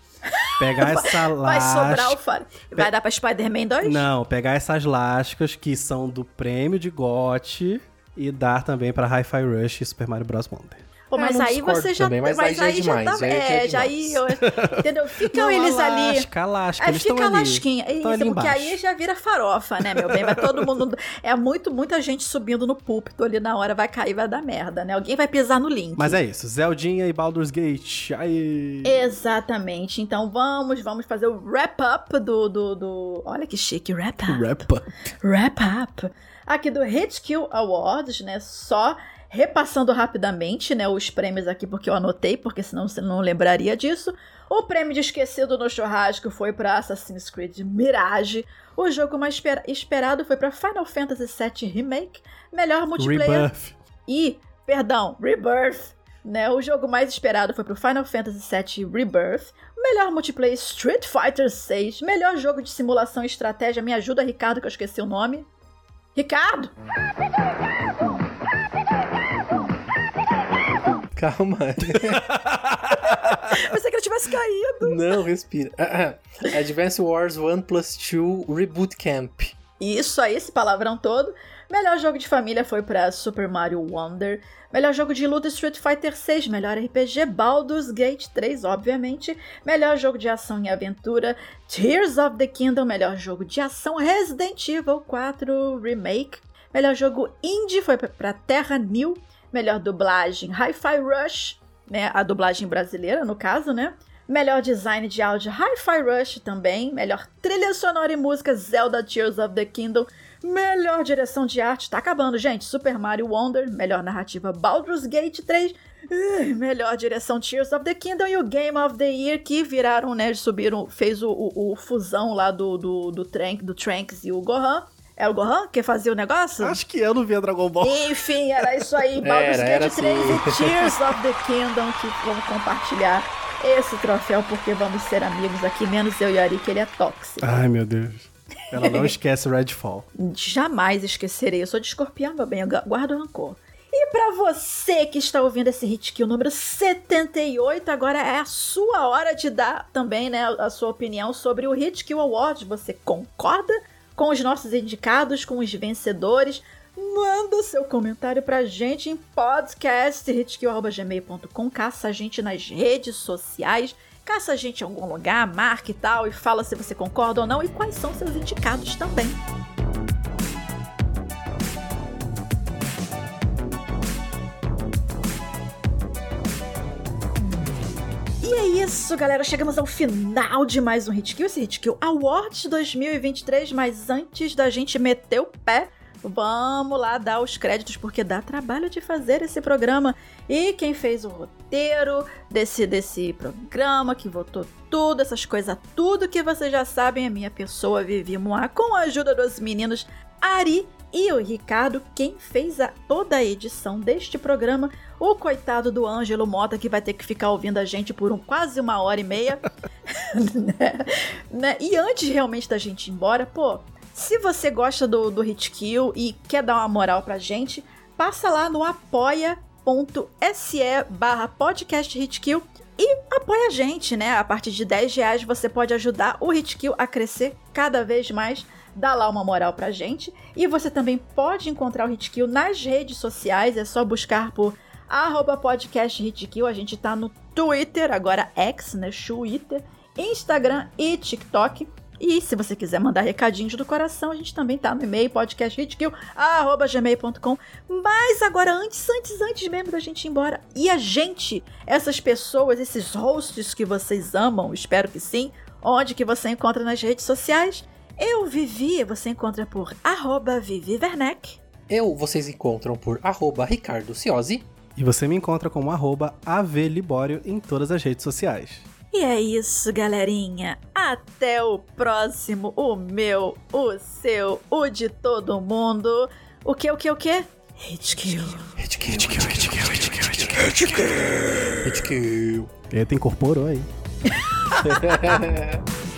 Pegar essa Vai lasca. sobrar o Fire. Vai dar pra Spider-Man 2? Não, pegar essas lascas que são do prêmio de GOT e dar também pra Hi-Fi Rush e Super Mario Bros. Wonder. Pô, Ah, mas aí você já. também, mas aí já é demais, tá. já é- já é é, já aí. demais. eu- entendeu? Ficam Não, eles ali. lasca, lasca, Aí fica ali. lasquinha. É isso, ali porque embaixo. aí já vira farofa, né, meu bem? Vai todo mundo. É muito, muita gente subindo no púlpito ali na hora, vai cair, vai dar merda, né? Alguém vai pisar no link. Mas é isso, Zeldinha e Baldur's Gate. Aí. Exatamente. Então vamos, vamos fazer o wrap-up do, do, do. Olha que chique, wrap-up. Rappa. wrap-up aqui do HitKill Awards, né? Só repassando rapidamente, né, os prêmios aqui porque eu anotei, porque senão você não lembraria disso. O prêmio de esquecido no churrasco foi para Assassin's Creed Mirage. O jogo mais esper- esperado foi para Final Fantasy VII Remake, melhor multiplayer Rebirth. e, perdão, Rebirth. Né? O jogo mais esperado foi pro Final Fantasy VII Rebirth. Melhor multiplayer Street Fighter 6. Melhor jogo de simulação e estratégia. Me ajuda, Ricardo, que eu esqueci o nome. Ricardo! Calma. Pensei que ele tivesse caído. Não, respira. Ah. Advance Wars 1 Plus 2 Reboot Camp. Isso aí, esse palavrão todo. Melhor jogo de família foi pra Super Mario Wonder. Melhor jogo de luta Street Fighter 6. Melhor RPG Baldur's Gate 3, obviamente. Melhor jogo de ação e aventura Tears of the Kingdom. Melhor jogo de ação Resident Evil 4 Remake. Melhor jogo indie foi pra Terra New. Melhor dublagem Hi-Fi Rush, né? A dublagem brasileira, no caso, né? Melhor design de áudio Hi-Fi Rush também. Melhor trilha sonora e música Zelda Tears of the Kingdom. Melhor direção de arte, tá acabando, gente. Super Mario Wonder. Melhor narrativa Baldur's Gate 3. Ih, Melhor direção Tears of the Kingdom e o Game of the Year que viraram, né? Subiram, fez o, o- o fusão lá do, do, do, Trank, do Tranks e o Gohan. É o Gohan que fazia o negócio? Acho que eu não via Dragon Ball. Enfim, era isso aí. Baldur's Era, Gate era 3 assim. e Tears of the Kingdom, que vamos compartilhar esse troféu, porque vamos ser amigos aqui, menos eu e a Ari, que ele é tóxico. Ai, meu Deus. Ela não esquece Redfall. Jamais esquecerei. Eu sou de escorpião, meu bem, eu gu- guardo rancor. E pra você que está ouvindo esse hit kill número 78, agora é a sua hora de dar também, né, a sua opinião sobre o Hit Kill Awards. Você concorda com os nossos indicados, com os vencedores? Manda seu comentário pra gente em podcast.hitkill.gmail.com. Caça a gente nas redes sociais. Caça a gente em algum lugar, marque e tal, e fala se você concorda ou não e quais são seus indicados também. Isso, galera. Chegamos ao final de mais um Hit Kill. Esse Hit Kill Awards 2023. Mas antes da gente meter o pé, vamos lá dar os créditos, porque dá trabalho de fazer esse programa. E quem fez o roteiro desse, desse programa, que votou tudo, essas coisas, tudo que vocês já sabem, é minha pessoa, Vivi Moá, com a ajuda dos meninos Ari e o Ricardo, quem fez a, toda a edição deste programa, o coitado do Ângelo Mota, que vai ter que ficar ouvindo a gente por um, quase uma hora e meia. né? Né? E antes realmente da gente ir embora, pô, se você gosta do, do Hit Kill e quer dar uma moral pra gente, passa lá no apoia.se barra podcast Hitkill e apoia a gente, né? A partir de 10 reais você pode ajudar o Hitkill a crescer cada vez mais. Dá lá uma moral pra gente. E você também pode encontrar o Hitkill nas redes sociais. É só buscar por arroba podcast Hitkill. A gente tá no Twitter, agora X, né? Twitter, Instagram e TikTok. E se você quiser mandar recadinhos do coração, a gente também tá no e-mail podcasthitkill@gmail.com. Mas agora antes, antes, antes mesmo da gente ir embora, e a gente, essas pessoas, esses hosts que vocês amam, espero que sim, onde que você encontra nas redes sociais? Eu Vivi, você encontra por arroba Vivi Werneck. Eu, vocês encontram por arroba Ricardo Ciosi. E você me encontra como arroba avlibório em todas as redes sociais. E é isso, galerinha. Até o próximo. O meu, o seu, o de todo mundo. O que, o que, o que? Hit kill. Hit kill, hit kill, hit kill, incorporou aí.